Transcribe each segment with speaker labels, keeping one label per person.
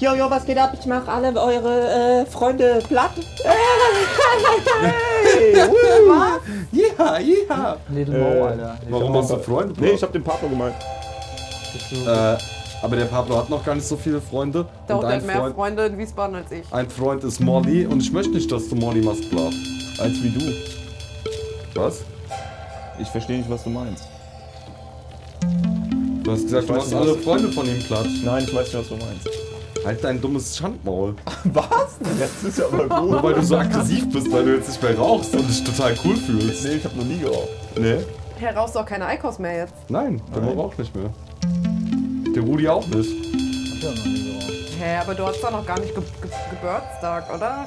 Speaker 1: Jo, jo, was geht ab? Ich mach alle eure äh, Freunde platt. Hey,
Speaker 2: was? Ja, ja.
Speaker 3: Little Mo, Alter.
Speaker 2: Warum hast du Freunde?
Speaker 1: Nee, ich hab den Pablo gemeint.
Speaker 2: Äh, aber der Pablo hat noch gar nicht so viele Freunde.
Speaker 4: Doch, der hat mehr
Speaker 2: Freund,
Speaker 4: Freunde in Wiesbaden als ich.
Speaker 2: ein Freund ist Molly und ich möchte nicht, dass du Molly machst platt.
Speaker 1: Als wie du.
Speaker 2: Was?
Speaker 1: Ich verstehe nicht, was du meinst.
Speaker 2: Du hast gesagt,
Speaker 1: Ich
Speaker 2: du machst alle Freunde von ihm platt.
Speaker 1: Nein, ich weiß nicht, was du meinst.
Speaker 2: Halt dein dummes Schandmaul.
Speaker 1: Was? Das ist aber
Speaker 2: Nur
Speaker 1: gut.
Speaker 2: weil du so aggressiv bist, weil du jetzt nicht mehr rauchst und dich total cool fühlst.
Speaker 1: Nee, ich hab noch nie geraucht.
Speaker 2: Nee?
Speaker 4: Herr rauchst du auch keine Eikos mehr jetzt.
Speaker 2: Nein, der
Speaker 1: Nein.
Speaker 2: Mo auch nicht mehr. Der Rudi auch nicht.
Speaker 3: Hab ich auch noch nie geraucht.
Speaker 4: Hä, aber du hast doch noch gar nicht ge ge Geburtstag, oder?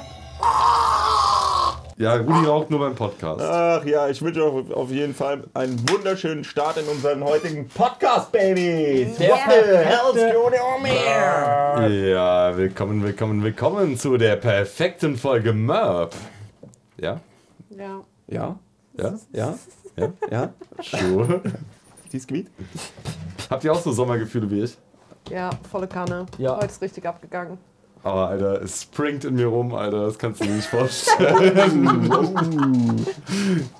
Speaker 2: Ja, Rudi raucht nur beim Podcast.
Speaker 1: Ach ja, ich wünsche euch auf jeden Fall einen wunderschönen Start in unseren heutigen Podcast, Babys.
Speaker 3: Der
Speaker 1: What the hell's going on here?
Speaker 2: Ja, willkommen, willkommen, willkommen zu der perfekten Folge Merp. Ja?
Speaker 4: Ja.
Speaker 1: Ja,
Speaker 2: Ja?
Speaker 1: ja,
Speaker 2: Ja?
Speaker 1: ja.
Speaker 2: Sure.
Speaker 1: Disquit.
Speaker 2: Habt ihr auch so Sommergefühle wie ich?
Speaker 4: Ja, volle Kanne.
Speaker 3: Ja.
Speaker 4: Heute ist richtig abgegangen.
Speaker 2: Aber Alter, es springt in mir rum, Alter, das kannst du dir nicht vorstellen.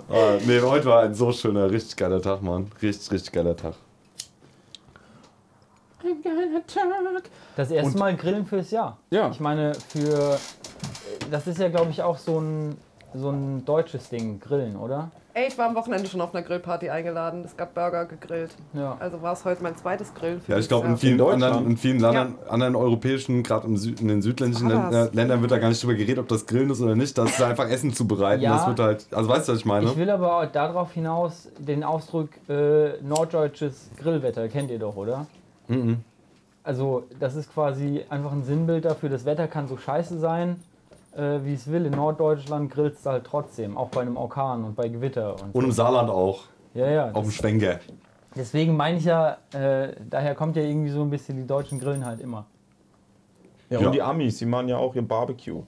Speaker 2: ah, nee, heute war ein so schöner, richtig geiler Tag, Mann. Richtig, richtig geiler Tag.
Speaker 3: Das erste
Speaker 2: Und-
Speaker 3: Mal Grillen fürs Jahr.
Speaker 2: Ja.
Speaker 3: Ich meine, für. Das ist ja, glaube ich, auch so ein, so ein deutsches Ding, Grillen, oder?
Speaker 4: Ey, ich war am Wochenende schon auf einer Grillparty eingeladen. Es gab Burger gegrillt.
Speaker 3: Ja.
Speaker 4: Also war es heute mein zweites Grillen für
Speaker 2: Ja, ich glaube, in vielen,
Speaker 1: Deutschland?
Speaker 2: anderen, in vielen anderen, anderen europäischen, gerade in den südländischen Ländern, wird da gar nicht drüber geredet, ob das Grillen ist oder nicht. Das ist einfach Essen zubereiten.
Speaker 3: Ja.
Speaker 2: Das wird halt, also weißt du, was ich meine?
Speaker 3: Ich will aber darauf hinaus den Ausdruck äh, norddeutsches Grillwetter, kennt ihr doch, oder?
Speaker 2: Mhm.
Speaker 3: Also, das ist quasi einfach ein Sinnbild dafür, das Wetter kann so scheiße sein, äh, wie es will. In Norddeutschland grillst du halt trotzdem, auch bei einem Orkan und bei Gewitter. Und,
Speaker 2: Und im Saarland auch,
Speaker 3: ja, ja.
Speaker 2: auf dem Schwenker.
Speaker 3: deswegen meine ich ja, äh, daher kommt ja irgendwie so ein bisschen die deutschen Grillen halt immer.
Speaker 1: Ja,
Speaker 2: Ja.
Speaker 1: und die Amis, die machen ja auch ihr Barbecue.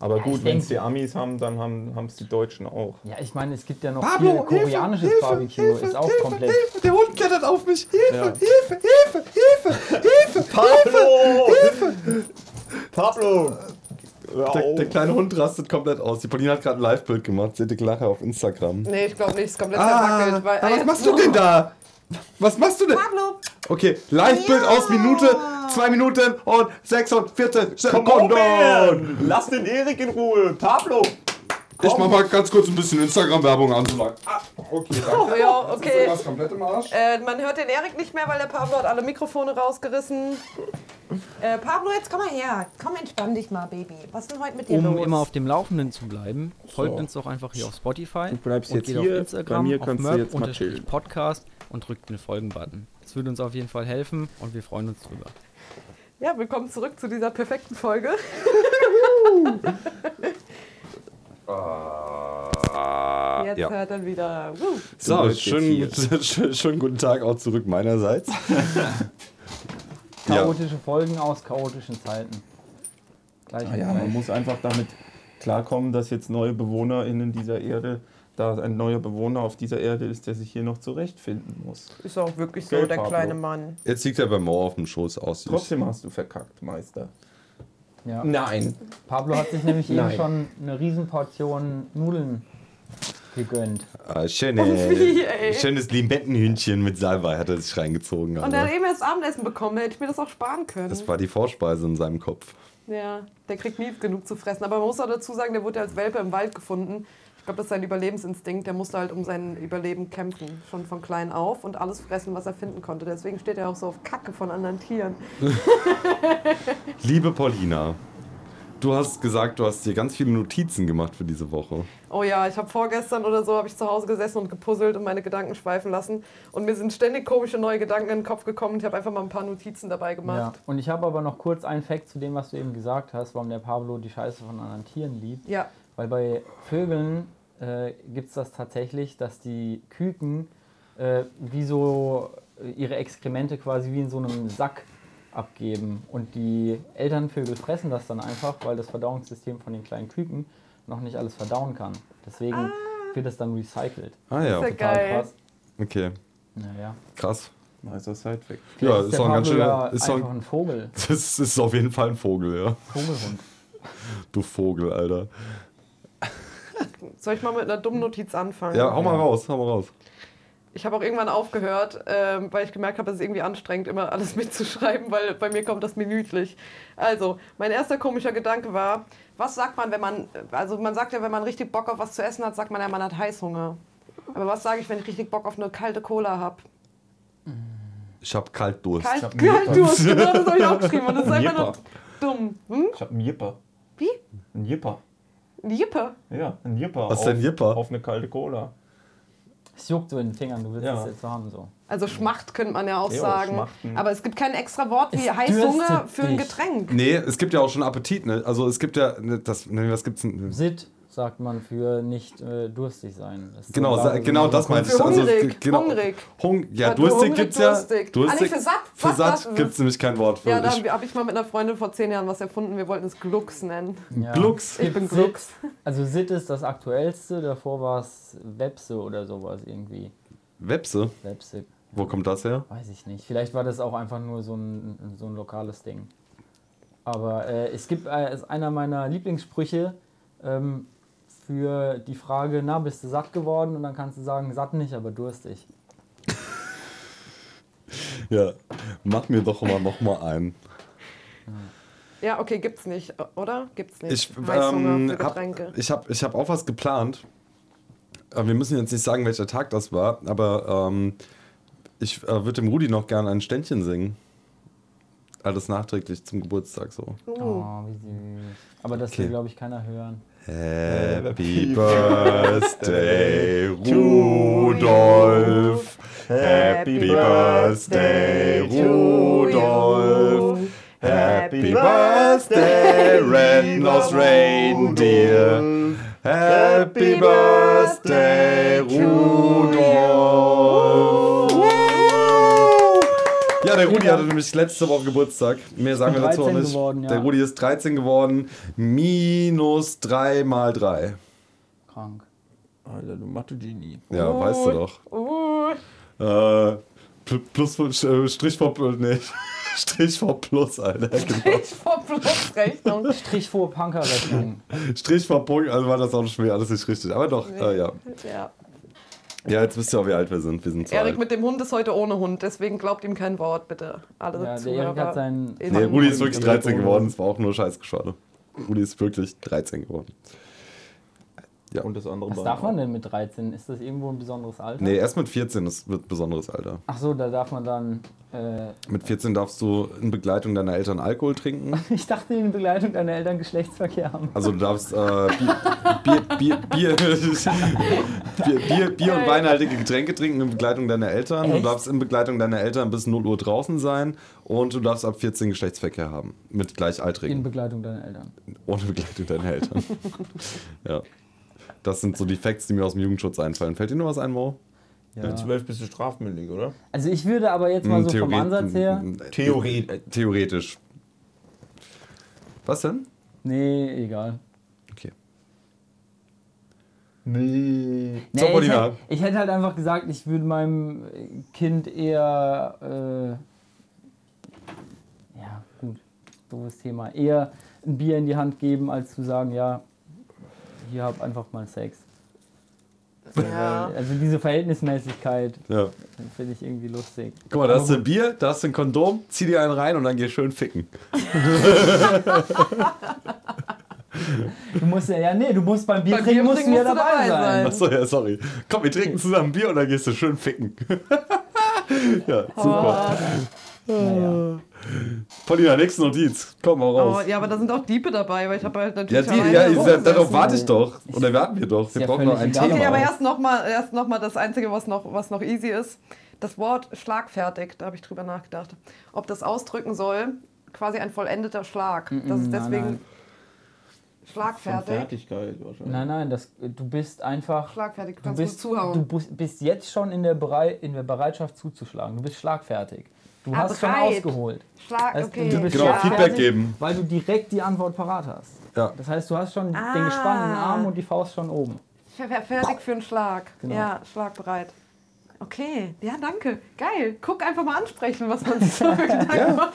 Speaker 1: Aber
Speaker 3: ich
Speaker 1: gut, wenn es die Amis haben, dann haben es die Deutschen auch.
Speaker 3: Ja, ich meine, es gibt ja noch
Speaker 2: Pablo,
Speaker 3: viel
Speaker 2: Hilfe,
Speaker 3: koreanisches
Speaker 2: Hilfe,
Speaker 3: Barbecue,
Speaker 2: Hilfe,
Speaker 3: ist auch
Speaker 2: Hilfe,
Speaker 3: komplett.
Speaker 2: Hilfe, der Hund klettert auf mich. Hilfe,
Speaker 1: Ja.
Speaker 2: Hilfe, Hilfe, Hilfe, Hilfe.
Speaker 1: Pablo! Pablo!
Speaker 2: Der, der kleine Hund rastet komplett aus. Die Pauline hat gerade ein Live-Bild gemacht. Seht ihr Lache auf Instagram.
Speaker 4: Nee, ich glaube nicht. Es ist komplett
Speaker 2: Ah,
Speaker 4: verwackelt. Weil,
Speaker 2: was machst du denn da? Was machst du denn?
Speaker 4: Pablo!
Speaker 2: Okay, Live-Bild aus Minute, 2 Minuten und 46
Speaker 1: Come on,
Speaker 2: Sekunden.
Speaker 1: Lass den Erik in Ruhe! Pablo!
Speaker 2: Ich mach mal ganz kurz ein bisschen Instagram-Werbung an. So lang. Ah, okay, danke.
Speaker 4: Ja,
Speaker 2: Ist
Speaker 4: okay.
Speaker 2: irgendwas komplett im Arsch?
Speaker 4: Äh, man hört den Erik nicht mehr, weil der Pablo hat alle Mikrofone rausgerissen. Äh, Pablo, jetzt komm mal her. Komm, entspann dich mal, Baby. Was ist denn heute mit dir
Speaker 5: Um
Speaker 4: los?
Speaker 5: immer auf dem Laufenden zu bleiben, folgt
Speaker 1: So.
Speaker 5: uns doch einfach hier auf Spotify.
Speaker 1: Du bleibst
Speaker 5: und
Speaker 1: jetzt
Speaker 5: geht
Speaker 1: hier,
Speaker 5: auf Instagram,
Speaker 1: bei mir
Speaker 5: auf
Speaker 1: kannst du
Speaker 5: Merp
Speaker 1: jetzt mal
Speaker 5: unterstrich
Speaker 1: chillen.
Speaker 5: Podcast und drückt den Folgen-Button. Das würde uns auf jeden Fall helfen und wir freuen uns drüber.
Speaker 4: ja, willkommen zurück zu dieser perfekten Folge. Jetzt
Speaker 2: ja.
Speaker 4: hört er wieder. Woo.
Speaker 2: So, schönen, schönen, guten Tag auch zurück meinerseits. ja.
Speaker 3: Chaotische Folgen aus chaotischen Zeiten. Gleich
Speaker 1: Ah ja, man muss einfach damit klarkommen, dass jetzt neue BewohnerInnen dieser Erde, da ein neuer Bewohner auf dieser Erde ist, der sich hier noch zurechtfinden muss.
Speaker 4: Ist auch wirklich so,
Speaker 1: Gell,
Speaker 4: der
Speaker 1: Pablo?
Speaker 4: kleine Mann.
Speaker 2: Jetzt liegt er bei Mo auf dem Schoß aus.
Speaker 1: Trotzdem hast du verkackt, Meister.
Speaker 3: Ja.
Speaker 1: Nein.
Speaker 3: Pablo hat sich nämlich eben schon eine Riesenportion Nudeln gegönnt.
Speaker 2: Ah, schöne,
Speaker 4: Wie, ey?
Speaker 2: schönes Limettenhühnchen mit Salbei hat er sich reingezogen.
Speaker 4: Und er hat eben erst Abendessen bekommen, hätte ich mir das auch sparen können.
Speaker 2: Das war die Vorspeise in seinem Kopf.
Speaker 4: Ja, der kriegt nie genug zu fressen. Aber man muss auch dazu sagen, der wurde als Welpe im Wald gefunden. Ich glaube, das ist sein Überlebensinstinkt. Der musste halt um sein Überleben kämpfen, schon von klein auf und alles fressen, was er finden konnte. Deswegen steht er auch so auf Kacke von anderen Tieren.
Speaker 2: Liebe Paulina, du hast gesagt, du hast dir ganz viele Notizen gemacht für diese Woche.
Speaker 4: Oh ja, ich habe vorgestern oder so habe ich zu Hause gesessen und gepuzzelt und meine Gedanken schweifen lassen. Und mir sind ständig komische neue Gedanken in den Kopf gekommen. und Ich habe einfach mal ein paar Notizen dabei
Speaker 3: Ja.
Speaker 4: gemacht.
Speaker 3: Und ich habe aber noch kurz einen Fact zu dem, was du eben gesagt hast, warum der Pablo die Scheiße von anderen Tieren liebt.
Speaker 4: Ja,
Speaker 3: Weil bei Vögeln äh, gibt es das tatsächlich, dass die Küken äh, wie so äh, ihre Exkremente quasi wie in so einem Sack abgeben. Und die Elternvögel fressen das dann einfach, weil das Verdauungssystem von den kleinen Küken noch nicht alles verdauen kann. Deswegen wird das dann recycelt.
Speaker 2: Ah ja,
Speaker 4: ist ja
Speaker 3: Total
Speaker 4: geil.
Speaker 3: krass.
Speaker 2: okay,
Speaker 3: Naja.
Speaker 2: krass.
Speaker 1: Nicer Sidefact.
Speaker 2: Ja,
Speaker 3: ist
Speaker 2: ist doch ein ganz schöner.
Speaker 3: ja
Speaker 2: Ist
Speaker 3: einfach ein Vogel.
Speaker 2: das ist auf jeden Fall ein Vogel, ja.
Speaker 3: Vogelhund.
Speaker 2: Du Vogel, Alter.
Speaker 4: Soll ich mal mit einer dummen Notiz anfangen?
Speaker 2: Ja, hau mal raus, hau mal raus.
Speaker 4: Ich habe auch irgendwann aufgehört, ähm, weil ich gemerkt habe, es ist irgendwie anstrengend, immer alles mitzuschreiben, weil bei mir kommt das minütlich. Also, mein erster komischer Gedanke war, was sagt man, wenn man, also man sagt ja, wenn man richtig Bock auf was zu essen hat, sagt man ja, man hat Heißhunger. Aber was sage ich, wenn ich richtig Bock auf eine kalte Cola habe?
Speaker 2: Ich hab Kaltdurst.
Speaker 4: Kalt,
Speaker 1: hab
Speaker 4: kalt, du hast genau das habe ich auch geschrieben. Und das ist einfach nur dumm. Hm?
Speaker 1: Ich hab einen Jipper.
Speaker 4: Wie?
Speaker 1: Ein Jipper.
Speaker 4: Ein Jippe.
Speaker 1: Ja, ein Jipper.
Speaker 2: Was ist
Speaker 1: auf,
Speaker 2: denn Jipper?
Speaker 1: Auf eine kalte Cola.
Speaker 3: Es juckt so in den Fingern, du willst
Speaker 1: Ja.
Speaker 3: es jetzt haben. So.
Speaker 4: Also Schmacht könnte man ja auch
Speaker 1: Ja,
Speaker 4: sagen.
Speaker 1: Schmachten.
Speaker 4: Aber es gibt kein extra Wort wie
Speaker 3: Es
Speaker 4: Heißhunger für ein
Speaker 3: dich.
Speaker 4: Getränk.
Speaker 2: Nee, es gibt ja auch schon Appetit, ne? Also es gibt ja, ne, das, was gibt's denn?
Speaker 3: Sit sagt man für nicht äh, durstig sein. Das
Speaker 2: Genau,
Speaker 3: so-
Speaker 2: sa- genau das meinte ich. Also,
Speaker 4: hungrig,
Speaker 2: genau,
Speaker 4: hungrig.
Speaker 2: Hung, ja,
Speaker 4: Ja,
Speaker 2: durstig
Speaker 4: hungrig,
Speaker 2: gibt's ja.
Speaker 4: durstig. Ah, nee, für satt.
Speaker 2: Für
Speaker 4: Was,
Speaker 2: satt
Speaker 4: was?
Speaker 2: gibt's nämlich kein Wort für.
Speaker 4: Ja, da habe ich mal mit einer Freundin vor zehn Jahren was erfunden. Wir wollten es Glux nennen.
Speaker 3: Ja.
Speaker 2: Glux.
Speaker 4: Ich bin Glux.
Speaker 3: Also Sit ist das aktuellste, davor war es Webse oder sowas irgendwie.
Speaker 2: Webse,
Speaker 3: Webse,
Speaker 2: wo kommt das her?
Speaker 3: weiß ich nicht. Vielleicht war das auch einfach nur so ein, so ein lokales Ding. Aber äh, es gibt äh, ist einer meiner Lieblingssprüche ähm, für die Frage, na, bist du satt geworden? Und dann kannst du sagen, satt nicht, aber durstig.
Speaker 2: Ja, mach mir doch mal noch mal einen.
Speaker 4: Ja, okay, gibt's nicht, oder? Gibt's nicht.
Speaker 2: Ich, ähm, hab,
Speaker 4: Getränke.
Speaker 2: ich habe ich hab auch was geplant. Wir müssen jetzt nicht sagen, welcher Tag das war, aber ähm, ich äh, würde dem Rudi noch gerne ein Ständchen singen. Alles nachträglich zum Geburtstag so.
Speaker 4: Uh.
Speaker 3: Oh, wie süß. Aber das will,
Speaker 2: Okay.
Speaker 3: glaube ich, keiner hören.
Speaker 2: Happy Birthday, Rudolf. Happy Birthday, Rudolf. Happy Birthday, Red-Nosed Reindeer. Happy Birthday, Rudolf. Ja, der Rudi hatte nämlich letzte Woche Geburtstag. Mehr sagen wir dazu auch
Speaker 3: 13
Speaker 2: nicht.
Speaker 3: geworden, ja.
Speaker 2: Der Rudi ist 13 geworden. Minus 3 mal 3.
Speaker 3: Krank.
Speaker 1: Alter, du Mathe-Genie.
Speaker 2: Ja, weißt du doch.
Speaker 4: Uh,
Speaker 2: Äh, pl- plus, äh, Strich vor, nee, Strich vor Plus, Alter. Genau.
Speaker 4: ich vor Plusrechnung.
Speaker 3: Strich vor Punkerrechnung.
Speaker 2: Strich vor Punkt, also war das auch schon alles nicht richtig. Aber doch, äh, ja.
Speaker 4: Ja.
Speaker 2: Ja, jetzt wisst ihr auch, wie alt wir sind. Wir sind zwei.
Speaker 4: Erik mit dem Hund ist heute ohne Hund, deswegen glaubt ihm kein Wort, bitte. Alle
Speaker 3: Ja, der. Erik hat seinen.
Speaker 4: in-
Speaker 2: Nee, Rudi ist wirklich
Speaker 3: Hund
Speaker 2: 13
Speaker 3: ohne
Speaker 2: geworden. Es war auch nur Scheißgeschwader. Rudi ist wirklich 13 geworden. Ja.
Speaker 1: Und das andere
Speaker 3: Was darf man denn mit 13? Ist das irgendwo ein besonderes Alter?
Speaker 2: Nee, erst mit 14 ist, wird besonderes Alter.
Speaker 3: Ach so, da darf man dann. Äh,
Speaker 2: Mit 14 darfst du in Begleitung deiner Eltern Alkohol trinken.
Speaker 3: ich dachte, in Begleitung deiner Eltern Geschlechtsverkehr haben.
Speaker 2: Also du darfst äh, Bier, Bier, Bier, Bier, Bier, Bier, Bier und weinhaltige Getränke trinken in Begleitung deiner Eltern. Du
Speaker 3: Echt?
Speaker 2: darfst in Begleitung deiner Eltern bis 0 Uhr draußen sein und du darfst ab 14 Geschlechtsverkehr haben. Mit
Speaker 3: In
Speaker 2: Gleichaltrigen.
Speaker 3: Begleitung deiner Eltern.
Speaker 2: Ohne Begleitung deiner Eltern. ja. Das sind so die Facts, die mir aus dem Jugendschutz einfallen. Fällt dir noch was ein, Mo?
Speaker 3: Ja.
Speaker 1: Mit 12 bist du strafmündig, oder?
Speaker 3: Also ich würde aber jetzt mal
Speaker 2: Hm,
Speaker 3: so vom
Speaker 2: Theoret-
Speaker 3: Ansatz her.
Speaker 1: Theorie.
Speaker 2: Äh, Theoretisch. Was denn?
Speaker 3: Nee, egal.
Speaker 2: Okay.
Speaker 1: Nee.
Speaker 3: Nee,
Speaker 2: So,
Speaker 3: ich, hätte, ich hätte halt einfach gesagt, ich würde meinem Kind eher, äh, ja gut, doofes Thema, eher ein Bier in die Hand geben, als zu sagen, ja, hier hab einfach mal Sex.
Speaker 4: Ja.
Speaker 3: Also diese Verhältnismäßigkeit
Speaker 2: Ja.
Speaker 3: finde ich irgendwie lustig.
Speaker 2: Guck mal, da hast du ein Bier, da hast du ein Kondom, zieh dir einen rein und dann geh schön ficken.
Speaker 3: Du musst ja, ja nee, du musst beim Bier
Speaker 4: Beim
Speaker 3: trinken,
Speaker 4: Bier
Speaker 3: musst du
Speaker 4: trinken
Speaker 3: ja
Speaker 4: musst du
Speaker 3: dabei
Speaker 4: dabei
Speaker 3: sein.
Speaker 4: sein.
Speaker 2: Achso, ja, sorry. Komm, wir trinken zusammen Bier und dann gehst du schön ficken. ja, super.
Speaker 3: Naja.
Speaker 2: Paulina, nächste Notiz. Komm mal
Speaker 4: Oh,
Speaker 2: raus.
Speaker 4: ja, aber da sind auch Diepe dabei, weil ich habe halt
Speaker 2: Ja,
Speaker 4: natürlich
Speaker 2: die,
Speaker 4: alleine
Speaker 2: ja,
Speaker 4: rumgesessen.
Speaker 2: darauf warte ich doch. Oder warten wir doch. Wir
Speaker 3: ja
Speaker 2: brauchen noch ein
Speaker 3: egal.
Speaker 2: Thema.
Speaker 4: Okay, aber erst nochmal erst noch mal das Einzige, was noch, was noch easy ist. Das Wort schlagfertig, da habe ich drüber nachgedacht. Ob das ausdrücken soll, quasi ein vollendeter Schlag. Das ist
Speaker 3: nein,
Speaker 4: deswegen
Speaker 3: nein.
Speaker 1: Von
Speaker 4: schlagfertig.
Speaker 1: Fertigkeit wahrscheinlich.
Speaker 3: Nein, nein, das, du bist einfach.
Speaker 4: Schlagfertig, du
Speaker 3: Du
Speaker 4: kannst gut
Speaker 3: bist,
Speaker 4: zuhauen.
Speaker 3: du bist jetzt schon in der, Berei in der Bereitschaft zuzuschlagen. Du bist schlagfertig. Du
Speaker 4: Ah,
Speaker 3: hast schon
Speaker 4: bereit.
Speaker 3: ausgeholt.
Speaker 4: Schlag, okay.
Speaker 3: du bist
Speaker 2: Genau. Feedback geben.
Speaker 3: Weil du direkt die Antwort parat hast.
Speaker 2: Ja.
Speaker 3: Das heißt, du hast schon den
Speaker 4: Ah.
Speaker 3: gespannten Arm und die Faust schon oben.
Speaker 4: Fer- fer- Fertig für einen Schlag.
Speaker 3: Genau.
Speaker 4: Ja, schlagbereit. Okay, ja, danke. Geil. Guck einfach mal ansprechen, was man sich so für Gedanken macht.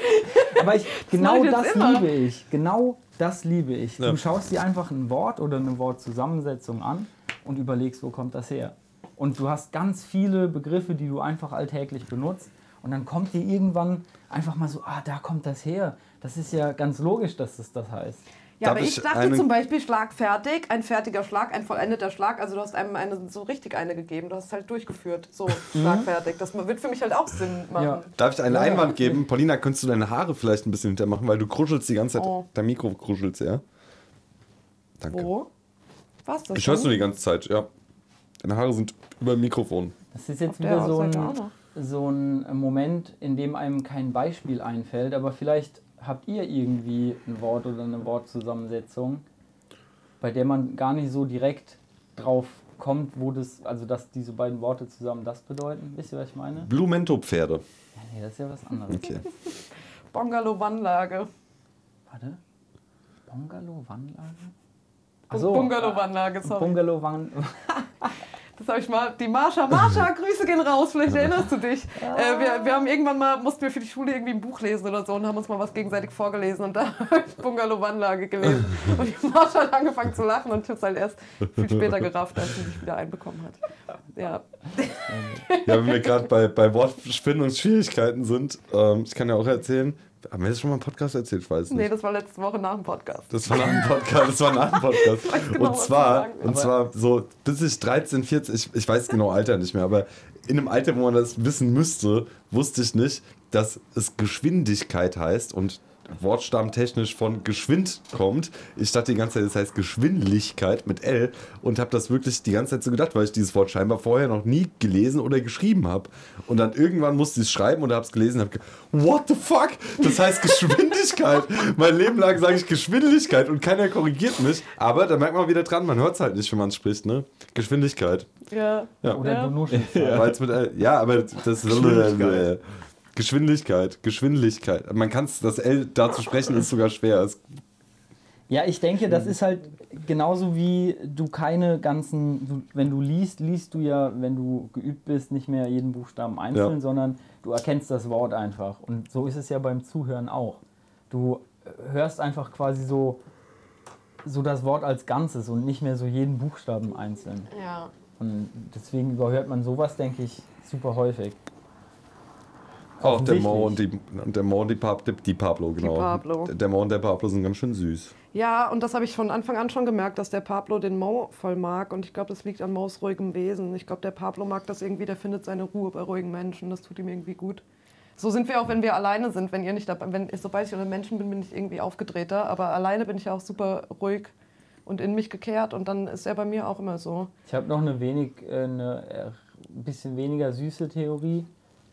Speaker 3: Aber ich, genau das
Speaker 4: immer.
Speaker 3: liebe ich. Genau das liebe ich.
Speaker 2: Ja.
Speaker 3: Du schaust dir einfach ein Wort oder eine Wortzusammensetzung an und überlegst, wo kommt das her. Und du hast ganz viele Begriffe, die du einfach alltäglich benutzt. Und dann kommt dir irgendwann einfach mal so, ah, da kommt das her. Das ist ja ganz logisch, dass das das heißt.
Speaker 4: Ja,
Speaker 2: Darf
Speaker 4: aber ich
Speaker 2: ich
Speaker 4: dachte zum Beispiel schlagfertig, ein fertiger Schlag, ein vollendeter Schlag. Also du hast einem eine, so richtig eine gegeben. Du hast es halt durchgeführt. So, schlagfertig. Das wird für mich halt auch Sinn machen.
Speaker 3: Ja.
Speaker 2: Darf ich einen Einwand geben? Paulina, könntest du deine Haare vielleicht ein bisschen hintermachen, weil du kruschelst die ganze Zeit.
Speaker 4: Oh.
Speaker 2: Dein Mikro kruschelt sehr. Danke.
Speaker 4: Wo? Was? Das
Speaker 2: Ich hörst du die ganze Zeit, ja. Deine Haare sind über dem Mikrofon.
Speaker 3: Das ist jetzt
Speaker 4: Auf der
Speaker 3: wieder so ein,
Speaker 4: auch noch.
Speaker 3: So ein Moment, in dem einem kein Beispiel einfällt, aber vielleicht habt ihr irgendwie ein Wort oder eine Wortzusammensetzung, bei der man gar nicht so direkt drauf kommt, wo das, also dass diese beiden Worte zusammen das bedeuten. Wisst ihr, was ich meine?
Speaker 2: Blumento-Pferde.
Speaker 3: Ja, nee, das ist ja was anderes.
Speaker 2: Okay.
Speaker 4: Bungalow-Anlage.
Speaker 3: Warte. Bungalow-Wanlage?
Speaker 4: Bungalow-Anlage, sorry.
Speaker 3: Bungalow-Wan...
Speaker 4: Das habe ich mal. Die Marsha. Marsha, Grüße gehen raus. Vielleicht erinnerst du dich. Äh, wir, wir haben irgendwann mal, mussten wir für die Schule irgendwie ein Buch lesen oder so und haben uns mal was gegenseitig vorgelesen. Und da habe ich Bungalow-Anlage gelesen. Und die Marsha hat angefangen zu lachen und ich habe es halt erst viel später gerafft, als sie sich wieder einbekommen hat. Ja.
Speaker 2: Ja, wenn wir gerade bei, bei Wortfindungsschwierigkeiten sind, ähm, ich kann ja auch erzählen, haben wir das schon mal im Podcast erzählt? Ich weiß nicht.
Speaker 4: Nee, das war letzte Woche nach dem Podcast.
Speaker 2: Das war nach dem Podcast. Das war nach dem Podcast.
Speaker 4: genau,
Speaker 2: und zwar,
Speaker 4: sagen
Speaker 2: und zwar so, bis ich 13, 14, ich, ich weiß genau Alter nicht mehr, aber in einem Alter, wo man das wissen müsste, wusste ich nicht, dass es Geschwindigkeit heißt und wortstammtechnisch von geschwind kommt. Ich dachte die ganze Zeit, das heißt Geschwindlichkeit mit L und habe das wirklich die ganze Zeit so gedacht, weil ich dieses Wort scheinbar vorher noch nie gelesen oder geschrieben habe. Und dann irgendwann musste ich es schreiben oder habe es gelesen und habe What the fuck? Das heißt Geschwindigkeit. mein Leben lang sage ich Geschwindigkeit und keiner korrigiert mich. Aber da merkt man wieder dran, man hört es halt nicht, wenn man spricht, ne? Geschwindigkeit.
Speaker 4: Ja.
Speaker 2: Ja.
Speaker 3: Oder
Speaker 4: Ja.
Speaker 3: nuschelst.
Speaker 2: Weil's mit, L- ja, aber das ist
Speaker 1: Geschwindigkeit.
Speaker 2: Geschwindigkeit, Geschwindigkeit. Man kann es, das L da zu sprechen ist sogar schwer. Es,
Speaker 3: Ja, ich denke, das ist halt genauso wie du keine ganzen, du, wenn du liest, liest du ja, wenn du geübt bist, nicht mehr jeden Buchstaben einzeln,
Speaker 2: Ja.
Speaker 3: sondern du erkennst das Wort einfach. Und so ist es ja beim Zuhören auch. Du äh, hörst einfach quasi so, so das Wort als Ganzes und nicht mehr so jeden Buchstaben einzeln.
Speaker 4: Ja.
Speaker 3: Und deswegen überhört man sowas, denke ich, super häufig.
Speaker 2: Auch der Mo und die, der Mo und die, Pab, die, die Pablo, genau.
Speaker 4: Pablo.
Speaker 2: Der Mo und der Pablo sind ganz schön süß.
Speaker 4: Ja, und das habe ich von Anfang an schon gemerkt, dass der Pablo den Mo voll mag. Und ich glaube, das liegt an Mo's ruhigem Wesen. Ich glaube, der Pablo mag das irgendwie, der findet seine Ruhe bei ruhigen Menschen. Das tut ihm irgendwie gut. So sind wir auch, wenn wir alleine sind, wenn ihr nicht dabei, wenn, sobald ich unter Menschen bin, bin ich irgendwie aufgedrehter. Aber alleine bin ich auch super ruhig und in mich gekehrt. Und dann ist er bei mir auch immer so.
Speaker 3: Ich habe noch eine wenig, äh, eine äh, ein bisschen weniger süße Theorie,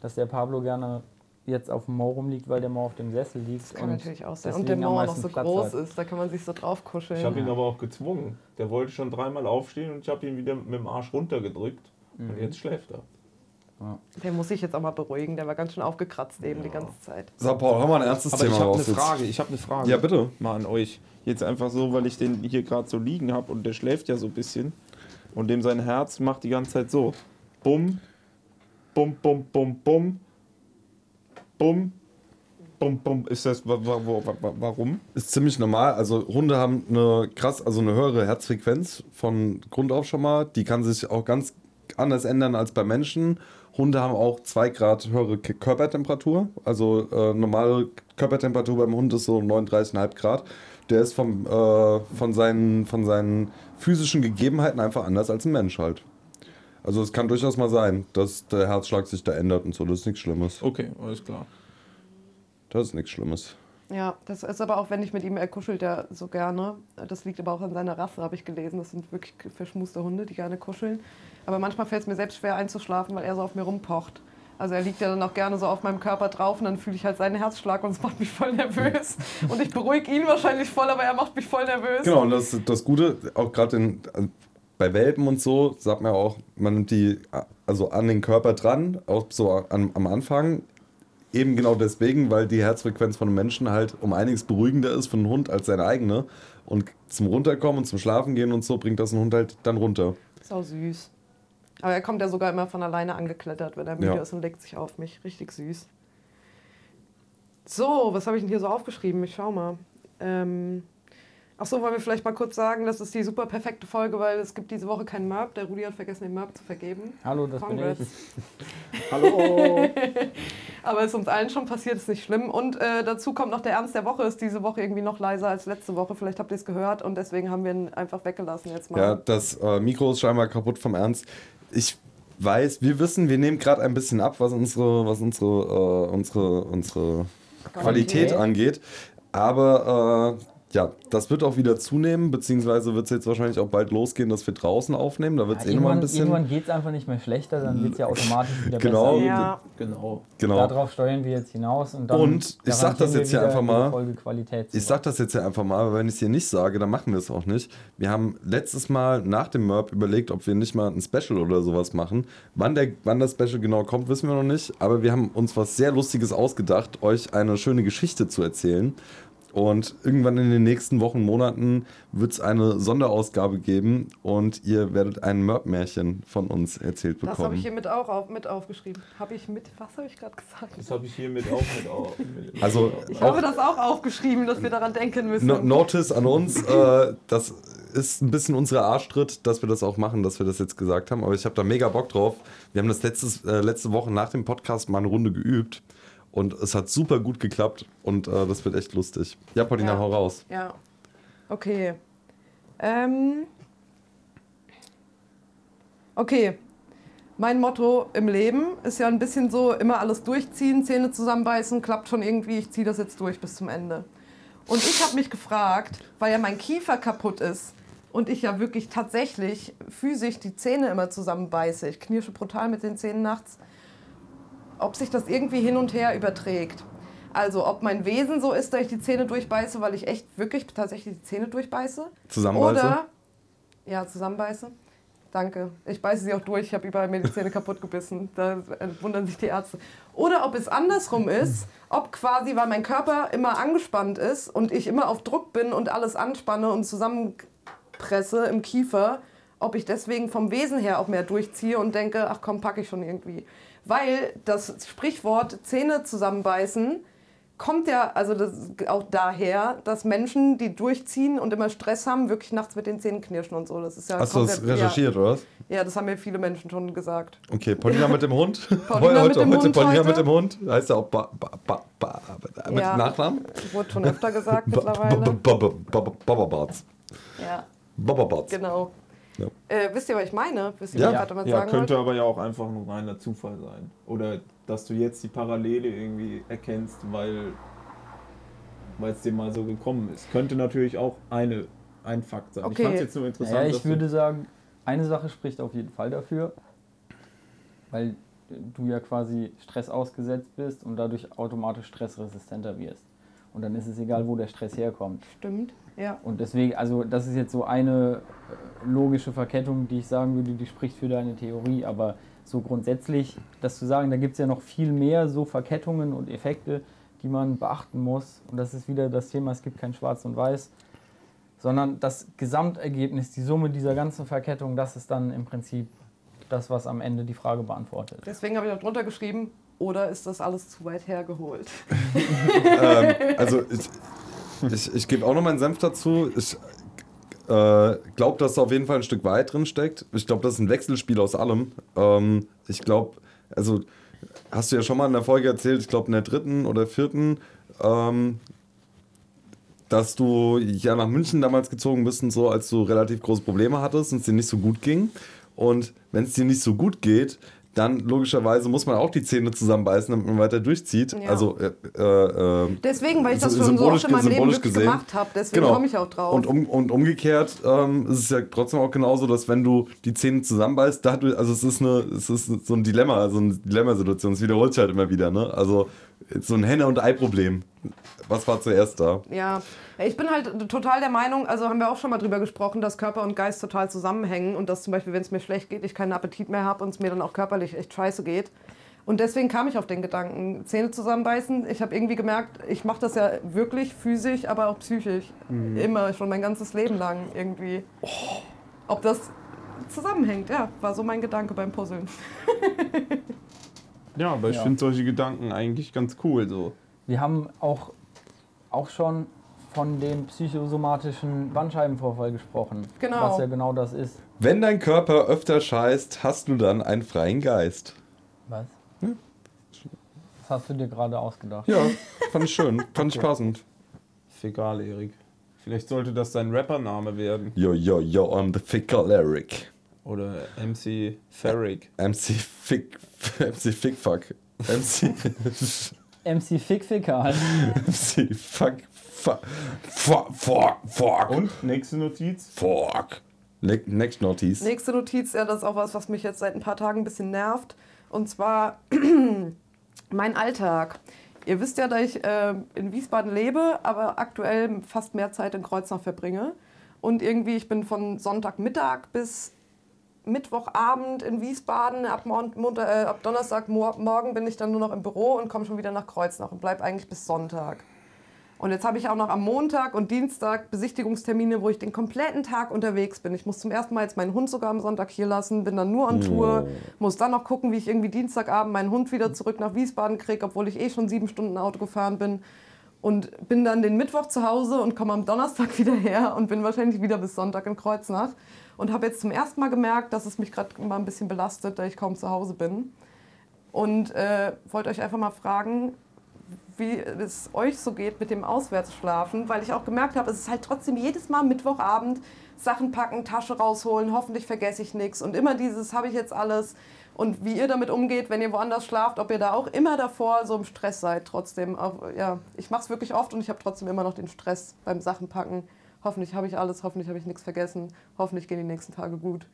Speaker 3: dass der Pablo gerne jetzt auf dem Mo rumliegt, weil der Mo auf dem Sessel liegt.
Speaker 4: Das kann
Speaker 3: und
Speaker 4: natürlich auch sein. Und der Mo noch so
Speaker 3: Platz
Speaker 4: groß
Speaker 3: hat.
Speaker 4: ist, da kann man sich so drauf kuscheln.
Speaker 1: Ich habe ihn aber auch gezwungen. Der wollte schon dreimal aufstehen und ich habe ihn wieder mit dem Arsch runtergedrückt.
Speaker 3: Mhm.
Speaker 1: Und jetzt schläft er.
Speaker 4: Der muss sich jetzt auch mal beruhigen. Der war ganz schön aufgekratzt eben die ganze Zeit.
Speaker 2: So, Paul, haben wir ein ernstes
Speaker 1: Aber
Speaker 2: Thema
Speaker 1: ich habe eine
Speaker 2: raus jetzt.
Speaker 1: Frage. Ich habe eine Frage.
Speaker 2: Ja, bitte.
Speaker 1: Mal an euch. Jetzt einfach so, weil ich den hier gerade so liegen habe und der schläft ja so ein bisschen. Und dem sein Herz macht die ganze Zeit so. Bum, bum, bum, bum, bum, bum, bum, bum. Ist das, wa- wa- wa- wa- warum?
Speaker 2: Ist ziemlich normal. Also Hunde haben eine krass, also eine höhere Herzfrequenz von Grund auf schon mal. Die kann sich auch ganz anders ändern als bei Menschen. Hunde haben auch 2 Grad höhere Körpertemperatur. Also äh, normale Körpertemperatur beim Hund ist so 39,5 Grad. Der ist vom, äh, von, seinen, von seinen physischen Gegebenheiten einfach anders als ein Mensch halt. Also es kann durchaus mal sein, dass der Herzschlag sich da ändert und so. Das ist nichts Schlimmes.
Speaker 1: Okay, alles klar.
Speaker 2: Das ist nichts Schlimmes.
Speaker 4: Ja, das ist aber auch, wenn ich mit ihm, er kuschelt ja so gerne. Das liegt aber auch an seiner Rasse, habe ich gelesen. Das sind wirklich verschmuste Hunde, die gerne kuscheln. Aber manchmal fällt es mir selbst schwer einzuschlafen, weil er so auf mir rumpocht. Also er liegt ja dann auch gerne so auf meinem Körper drauf und dann fühle ich halt seinen Herzschlag und es macht mich voll nervös. Und ich beruhige ihn wahrscheinlich voll, aber er macht mich voll nervös.
Speaker 2: Genau, und das, das Gute, auch gerade in- bei Welpen und so, sagt man ja auch, man nimmt die also an den Körper dran, auch so an, am Anfang. Eben genau deswegen, weil die Herzfrequenz von einem Menschen halt um einiges beruhigender ist für einen Hund als seine eigene. Und zum Runterkommen und zum Schlafen gehen und so bringt das einen Hund halt dann runter.
Speaker 4: Sau süß. Aber er kommt ja sogar immer von alleine angeklettert, wenn er müde
Speaker 2: Ja.
Speaker 4: ist und legt sich auf mich. Richtig süß. So, was habe ich denn hier so aufgeschrieben? Ich schau mal. Ähm, ach so, wollen wir vielleicht mal kurz sagen, das ist die super perfekte Folge, weil es gibt diese Woche keinen Merp. Der Rudi hat vergessen, den Merp zu vergeben.
Speaker 3: Hallo, das bin
Speaker 4: Congrats.
Speaker 3: ich.
Speaker 1: Hallo!
Speaker 4: Aber ist uns allen schon passiert, ist nicht schlimm. Und äh, dazu kommt noch der Ernst der Woche, ist diese Woche irgendwie noch leiser als letzte Woche. Vielleicht habt ihr es gehört und deswegen haben wir ihn einfach weggelassen jetzt mal.
Speaker 2: Ja, das äh, Mikro ist scheinbar kaputt vom Ernst. Ich weiß, wir wissen, wir nehmen gerade ein bisschen ab, was unsere, was unsere, äh, unsere, unsere Qualität angeht. Aber äh, ja, das wird auch wieder zunehmen, beziehungsweise wird es jetzt wahrscheinlich auch bald losgehen, dass wir draußen aufnehmen. Da wird
Speaker 3: Ja,
Speaker 2: es eh nochmal ein
Speaker 3: irgendwann
Speaker 2: bisschen.
Speaker 3: irgendwann geht es einfach nicht mehr schlechter, dann wird es ja automatisch wieder
Speaker 2: Genau.
Speaker 3: besser.
Speaker 4: Ja.
Speaker 1: genau.
Speaker 2: Genau.
Speaker 3: Darauf steuern wir jetzt hinaus und dann
Speaker 2: Und ich sag das jetzt hier einfach mal. Ich sag das jetzt ja einfach mal, aber wenn ich es hier nicht sage, dann machen wir es auch nicht. Wir haben letztes Mal nach dem Merp überlegt, ob wir nicht mal ein Special oder sowas machen. Wann, der, wann das Special genau kommt, wissen wir noch nicht. Aber wir haben uns was sehr Lustiges ausgedacht, euch eine schöne Geschichte zu erzählen. Und irgendwann in den nächsten Wochen, Monaten wird es eine Sonderausgabe geben und ihr werdet ein Merp-Märchen von uns erzählt
Speaker 4: Das habe
Speaker 2: bekommen.
Speaker 4: ich hier mit auch auf, mit aufgeschrieben. Habe ich mit, was habe ich gerade gesagt?
Speaker 1: Das habe ich hiermit auch mit auf.
Speaker 2: Also
Speaker 4: Ich
Speaker 2: auch
Speaker 4: habe das auch aufgeschrieben, dass wir daran denken müssen.
Speaker 2: No Notice an uns, äh, das ist ein bisschen unsere Arschtritt, dass wir das auch machen, dass wir das jetzt gesagt haben. Aber ich habe da mega Bock drauf. Wir haben das letztes, äh, letzte Woche nach dem Podcast mal eine Runde geübt und es hat super gut geklappt und äh, das wird echt lustig. Ja, Paulina,
Speaker 4: Ja.
Speaker 2: hau raus.
Speaker 4: Ja. Okay. Ähm. Okay. Mein Motto im Leben ist ja ein bisschen so, immer alles durchziehen, Zähne zusammenbeißen, klappt schon irgendwie, ich ziehe das jetzt durch bis zum Ende. Und ich habe mich gefragt, weil ja mein Kiefer kaputt ist und ich ja wirklich tatsächlich physisch die Zähne immer zusammenbeiße, ich knirsche brutal mit den Zähnen nachts, ob sich das irgendwie hin und her überträgt. Also ob mein Wesen so ist, dass ich die Zähne durchbeiße, weil ich echt wirklich tatsächlich die Zähne durchbeiße.
Speaker 2: Zusammenbeiße?
Speaker 4: Oder ja, zusammenbeiße. Danke. Ich beiße sie auch durch. Ich habe überall mir die Zähne kaputt gebissen. Da äh, wundern sich die Ärzte. Oder ob es andersrum ist, ob quasi, weil mein Körper immer angespannt ist und ich immer auf Druck bin und alles anspanne und zusammenpresse im Kiefer, ob ich deswegen vom Wesen her auch mehr durchziehe und denke, ach komm, packe ich schon irgendwie. Weil das Sprichwort Zähne zusammenbeißen kommt ja also auch daher, dass Menschen, die durchziehen und immer Stress haben, wirklich nachts mit den Zähnen knirschen und so. Das ist ja
Speaker 2: Hast du das recherchiert, oder was?
Speaker 4: Ja, ja, das haben mir viele Menschen schon gesagt.
Speaker 2: Okay, Paulina mit dem Hund.
Speaker 4: Paulina mit dem Hund
Speaker 2: Paulina
Speaker 4: heute.
Speaker 2: mit dem Hund. Heißt er auch ba, ba, ba, ba, mit
Speaker 4: Ja.
Speaker 2: Nachnamen?
Speaker 4: Wurde schon öfter gesagt mittlerweile.
Speaker 2: ba- ba- ba- ba- Bababarts.
Speaker 4: Ja,
Speaker 2: Bababarts.
Speaker 4: genau.
Speaker 2: Ja.
Speaker 4: Äh, wisst ihr, was ich meine? Wisst ihr,
Speaker 2: Ja.
Speaker 4: was ich damit
Speaker 1: Ja,
Speaker 4: sagen
Speaker 1: könnte
Speaker 4: wollte?
Speaker 1: aber ja auch einfach nur reiner Zufall sein. Oder dass du jetzt die Parallele irgendwie erkennst, weil weil es dir mal so gekommen ist. Könnte natürlich auch eine, ein Fakt sein. Ich
Speaker 4: Okay.
Speaker 1: fand es jetzt nur interessant.
Speaker 3: Naja, ich würde sagen, eine Sache spricht auf jeden Fall dafür, weil du ja quasi Stress ausgesetzt bist und dadurch automatisch stressresistenter wirst. Und dann ist es egal, wo der Stress herkommt.
Speaker 4: Stimmt, ja.
Speaker 3: Und deswegen, also das ist jetzt so eine äh, logische Verkettung, die ich sagen würde, die spricht für deine Theorie. Aber so grundsätzlich, das zu sagen, da gibt es ja noch viel mehr so Verkettungen und Effekte, die man beachten muss. Und das ist wieder das Thema, es gibt kein Schwarz und Weiß, sondern das Gesamtergebnis, die Summe dieser ganzen Verkettung, das ist dann im Prinzip das, was am Ende die Frage beantwortet.
Speaker 4: Deswegen habe ich auch drunter geschrieben, oder ist das alles zu weit hergeholt?
Speaker 2: ähm, also ich, ich, ich gebe auch noch meinen Senf dazu. Ich äh, glaube, dass da auf jeden Fall ein Stück weit drin steckt. Ich glaube, das ist ein Wechselspiel aus allem. Ähm, ich glaube, also hast du ja schon mal in der Folge erzählt, ich glaube in der dritten oder vierten, ähm, dass du ja nach München damals gezogen bist und so, als du relativ große Probleme hattest und es dir nicht so gut ging. Und wenn es dir nicht so gut geht, dann logischerweise muss man auch die Zähne zusammenbeißen, damit man weiter durchzieht.
Speaker 4: Ja.
Speaker 2: Also äh, äh, äh,
Speaker 4: Deswegen, weil ich das
Speaker 2: So-
Speaker 4: schon so oft in meinem Leben
Speaker 2: gesehen.
Speaker 4: gemacht habe. Deswegen
Speaker 2: Genau.
Speaker 4: komme ich auch drauf.
Speaker 2: Und, um, und umgekehrt ähm, ist es ja trotzdem auch genauso, dass wenn du die Zähne zusammenbeißt, dadurch, also es ist, eine, es ist so ein Dilemma, also eine Dilemmasituation, es wiederholt sich halt immer wieder, ne? Also so ein Henne- und Ei-Problem. Was war zuerst da?
Speaker 4: Ja, ich bin halt total der Meinung, also haben wir auch schon mal drüber gesprochen, dass Körper und Geist total zusammenhängen und dass zum Beispiel, wenn es mir schlecht geht, ich keinen Appetit mehr habe und es mir dann auch körperlich echt scheiße geht. Und deswegen kam ich auf den Gedanken, Zähne zusammenbeißen. Ich habe irgendwie gemerkt, ich mache das ja wirklich physisch, aber auch psychisch. Immer, schon mein ganzes Leben lang irgendwie. Ob das zusammenhängt. Ja, war so mein Gedanke beim Puzzeln.
Speaker 1: Ja, aber ich
Speaker 3: Ja.
Speaker 1: finde solche Gedanken eigentlich ganz cool so.
Speaker 3: Wir haben auch, auch schon von dem psychosomatischen Bandscheibenvorfall gesprochen.
Speaker 4: Genau.
Speaker 3: Was ja genau das ist.
Speaker 2: Wenn dein Körper öfter scheißt, hast du dann einen freien Geist.
Speaker 3: Was? Das hast du dir gerade ausgedacht.
Speaker 2: Ja, fand ich schön. Fand ich passend.
Speaker 1: Fäkal, Erik. Vielleicht sollte das dein Rappername werden.
Speaker 2: Yo, yo, yo, I'm the Fickle Eric.
Speaker 1: Oder MC Ferrick.
Speaker 2: MC Fick, MC Fickfuck. MC,
Speaker 3: MC Fick Fickal.
Speaker 2: MC Fuck, fuck, fuck, fuck,
Speaker 1: Und nächste Notiz.
Speaker 2: fuck. Ne next Notice.
Speaker 4: Nächste Notiz, ja, das ist auch was, was mich jetzt seit ein paar Tagen ein bisschen nervt. Und zwar mein Alltag. Ihr wisst ja, dass ich äh, in Wiesbaden lebe, aber aktuell fast mehr Zeit in Kreuznach verbringe. Und irgendwie, ich bin von Sonntagmittag bis Mittwochabend in Wiesbaden. Ab, Mon Montag, äh, ab Donnerstagmorgen bin ich dann nur noch im Büro und komme schon wieder nach Kreuznach und bleibe eigentlich bis Sonntag. Und jetzt habe ich auch noch am Montag und Dienstag Besichtigungstermine, wo ich den kompletten Tag unterwegs bin. Ich muss zum ersten Mal jetzt meinen Hund sogar am Sonntag hier lassen, bin dann nur on Tour, muss dann noch gucken, wie ich irgendwie Dienstagabend meinen Hund wieder zurück nach Wiesbaden kriege, obwohl ich eh schon sieben Stunden Auto gefahren bin. Und bin dann den Mittwoch zu Hause und komme am Donnerstag wieder her und bin wahrscheinlich wieder bis Sonntag in Kreuznach. Und habe jetzt zum ersten Mal gemerkt, dass es mich gerade mal ein bisschen belastet, da ich kaum zu Hause bin. Und äh, wollte euch einfach mal fragen, wie es euch so geht mit dem Auswärtsschlafen, weil ich auch gemerkt habe, es ist halt trotzdem jedes Mal Mittwochabend Sachen packen, Tasche rausholen, hoffentlich vergesse ich nichts und immer dieses habe ich jetzt alles und wie ihr damit umgeht, wenn ihr woanders schlaft, ob ihr da auch immer davor so im Stress seid trotzdem. Auch, ja, ich mache es wirklich oft und ich habe trotzdem immer noch den Stress beim Sachen packen. Hoffentlich habe ich alles, hoffentlich habe ich nichts vergessen, hoffentlich gehen die nächsten Tage gut.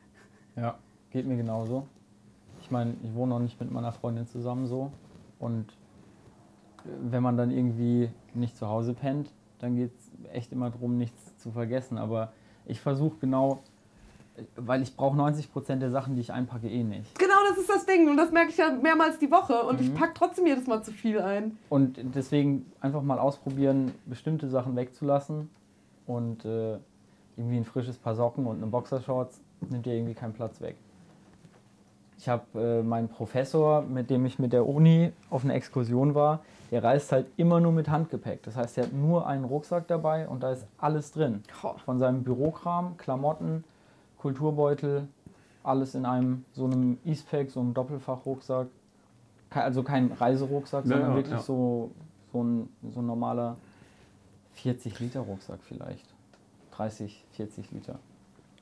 Speaker 3: Ja, geht mir genauso. Ich meine, ich wohne noch nicht mit meiner Freundin zusammen so. Und äh, wenn man dann irgendwie nicht zu Hause pennt, dann geht es echt immer darum, nichts zu vergessen. Aber ich versuche genau, äh, weil ich brauche 90% der Sachen, die ich einpacke, eh nicht.
Speaker 4: Genau, das ist das Ding und das merke ich ja mehrmals die Woche und ich packe trotzdem jedes Mal zu viel ein.
Speaker 3: Und deswegen einfach mal ausprobieren, bestimmte Sachen wegzulassen. Und äh, irgendwie ein frisches Paar Socken und eine Boxershorts nimmt ja irgendwie keinen Platz weg. Ich habe äh, meinen Professor, mit dem ich mit der Uni auf einer Exkursion war, der reist halt immer nur mit Handgepäck. Das heißt, er hat nur einen Rucksack dabei und da ist alles drin. Von seinem Bürokram, Klamotten, Kulturbeutel, alles in einem so einem Eastpack, so einem Doppelfachrucksack. Also kein Reiserucksack,
Speaker 1: Ja,
Speaker 3: sondern
Speaker 1: ja,
Speaker 3: wirklich
Speaker 1: ja.
Speaker 3: so, so, ein, so ein normaler 40 Liter Rucksack vielleicht. 30, 40 Liter.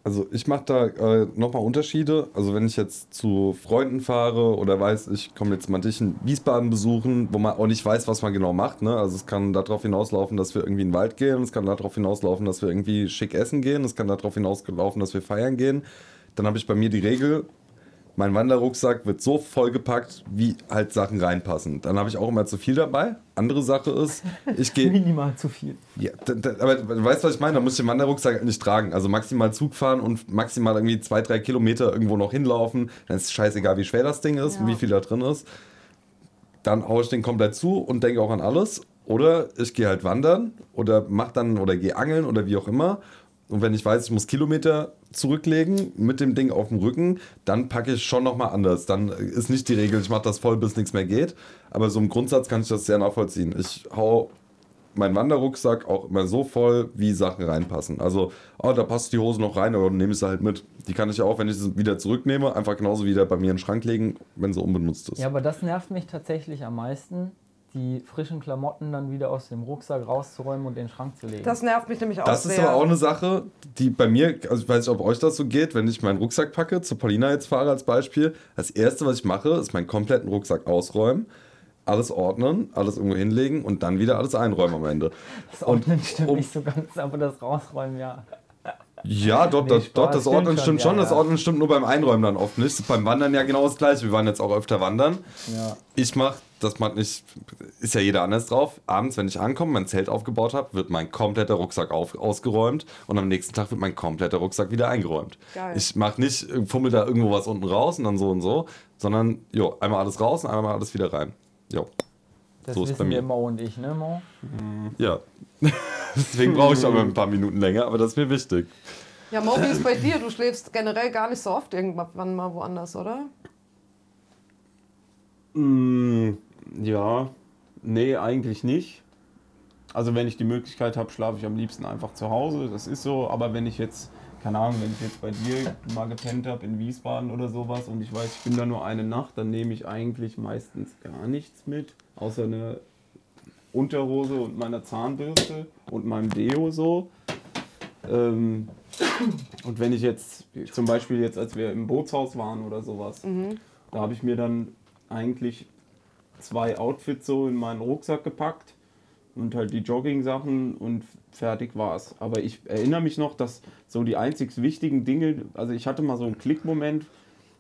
Speaker 2: Also ich mache da äh, nochmal Unterschiede. Also wenn ich jetzt zu Freunden fahre oder weiß, ich komme jetzt mal dich in Wiesbaden besuchen, wo man auch nicht weiß, was man genau macht. Ne? Also es kann darauf hinauslaufen, dass wir irgendwie in den Wald gehen. Es kann darauf hinauslaufen, dass wir irgendwie schick essen gehen. Es kann darauf hinauslaufen, dass wir feiern gehen. Dann habe ich bei mir die Regel, mein Wanderrucksack wird so vollgepackt, wie halt Sachen reinpassen. Dann habe ich auch immer zu viel dabei. Andere Sache ist, ich gehe
Speaker 3: Minimal zu viel.
Speaker 2: ja, da, da, aber du weißt, was ich meine? Da muss ich den Wanderrucksack nicht tragen. Also maximal Zug fahren und maximal irgendwie zwei, drei Kilometer irgendwo noch hinlaufen. Dann ist es scheißegal, wie schwer das Ding ist und
Speaker 4: Ja.
Speaker 2: wie viel da drin ist. Dann haue ich den komplett zu und denke auch an alles. Oder ich gehe halt wandern oder mach dann oder gehe angeln oder wie auch immer. Und wenn ich weiß, ich muss Kilometer zurücklegen mit dem Ding auf dem Rücken, dann packe ich schon nochmal anders. Dann ist nicht die Regel, ich mache das voll, bis nichts mehr geht. Aber so im Grundsatz kann ich das sehr nachvollziehen. Ich hau meinen Wanderrucksack auch immer so voll, wie Sachen reinpassen. Also, oh, da passt die Hose noch rein, aber dann nehme ich sie halt mit. Die kann ich auch, wenn ich sie wieder zurücknehme, einfach genauso wieder bei mir in den Schrank legen, wenn sie unbenutzt ist.
Speaker 3: Ja, aber das nervt mich tatsächlich am meisten, die frischen Klamotten dann wieder aus dem Rucksack rauszuräumen und in den Schrank zu legen.
Speaker 4: Das nervt mich nämlich auch
Speaker 2: Das
Speaker 4: sehr.
Speaker 2: ist aber auch eine Sache, die bei mir, also ich weiß nicht, ob euch das so geht, wenn ich meinen Rucksack packe, zu Paulina jetzt fahre als Beispiel, das erste, was ich mache, ist meinen kompletten Rucksack ausräumen, alles ordnen, alles irgendwo hinlegen und dann wieder alles einräumen am Ende.
Speaker 3: das Ordnen stimmt
Speaker 2: um-
Speaker 3: nicht so ganz, aber das Rausräumen ja.
Speaker 2: Ja, dort,
Speaker 3: Nee, Spaß,
Speaker 2: dort das
Speaker 3: stimmt
Speaker 2: Ordnen
Speaker 3: schon,
Speaker 2: stimmt
Speaker 3: ja,
Speaker 2: schon, das
Speaker 3: ja.
Speaker 2: Ordnen stimmt nur beim Einräumen dann oft nicht. Beim Wandern ja genau das gleiche. Wir waren jetzt auch öfter wandern.
Speaker 3: ja.
Speaker 2: Ich mache, das macht nicht, ist ja jeder anders drauf. Abends, wenn ich ankomme, mein Zelt aufgebaut habe, wird mein kompletter Rucksack auf, ausgeräumt und am nächsten Tag wird mein kompletter Rucksack wieder eingeräumt.
Speaker 4: Geil.
Speaker 2: Ich mache nicht, fummel da irgendwo was unten raus und dann so und so, sondern jo, einmal alles raus und einmal alles wieder rein. Jo,
Speaker 3: Das
Speaker 2: So ist bei mir.
Speaker 3: wir Mo und ich, ne Mo?
Speaker 2: ja. Deswegen brauche ich aber ein paar Minuten länger, aber das ist mir wichtig.
Speaker 4: Ja, Mo, wie ist bei dir? Du schläfst generell gar nicht so oft irgendwann mal woanders, oder?
Speaker 1: Mm, ja, nee, eigentlich nicht. Also wenn ich die Möglichkeit habe, schlafe ich am liebsten einfach zu Hause. Das ist so. Aber wenn ich jetzt, keine Ahnung, wenn ich jetzt bei dir mal gepennt habe in Wiesbaden oder sowas und ich weiß, ich bin da nur eine Nacht, dann nehme ich eigentlich meistens gar nichts mit, außer eine Unterhose und meiner Zahnbürste und meinem Deo so. Ähm, und wenn ich jetzt, zum Beispiel jetzt, als wir im Bootshaus waren oder sowas, da habe ich mir dann eigentlich zwei Outfits so in meinen Rucksack gepackt und halt die Jogging-Sachen und fertig war's. Aber ich erinnere mich noch, dass so die einzig wichtigen Dinge, also ich hatte mal so einen Klickmoment,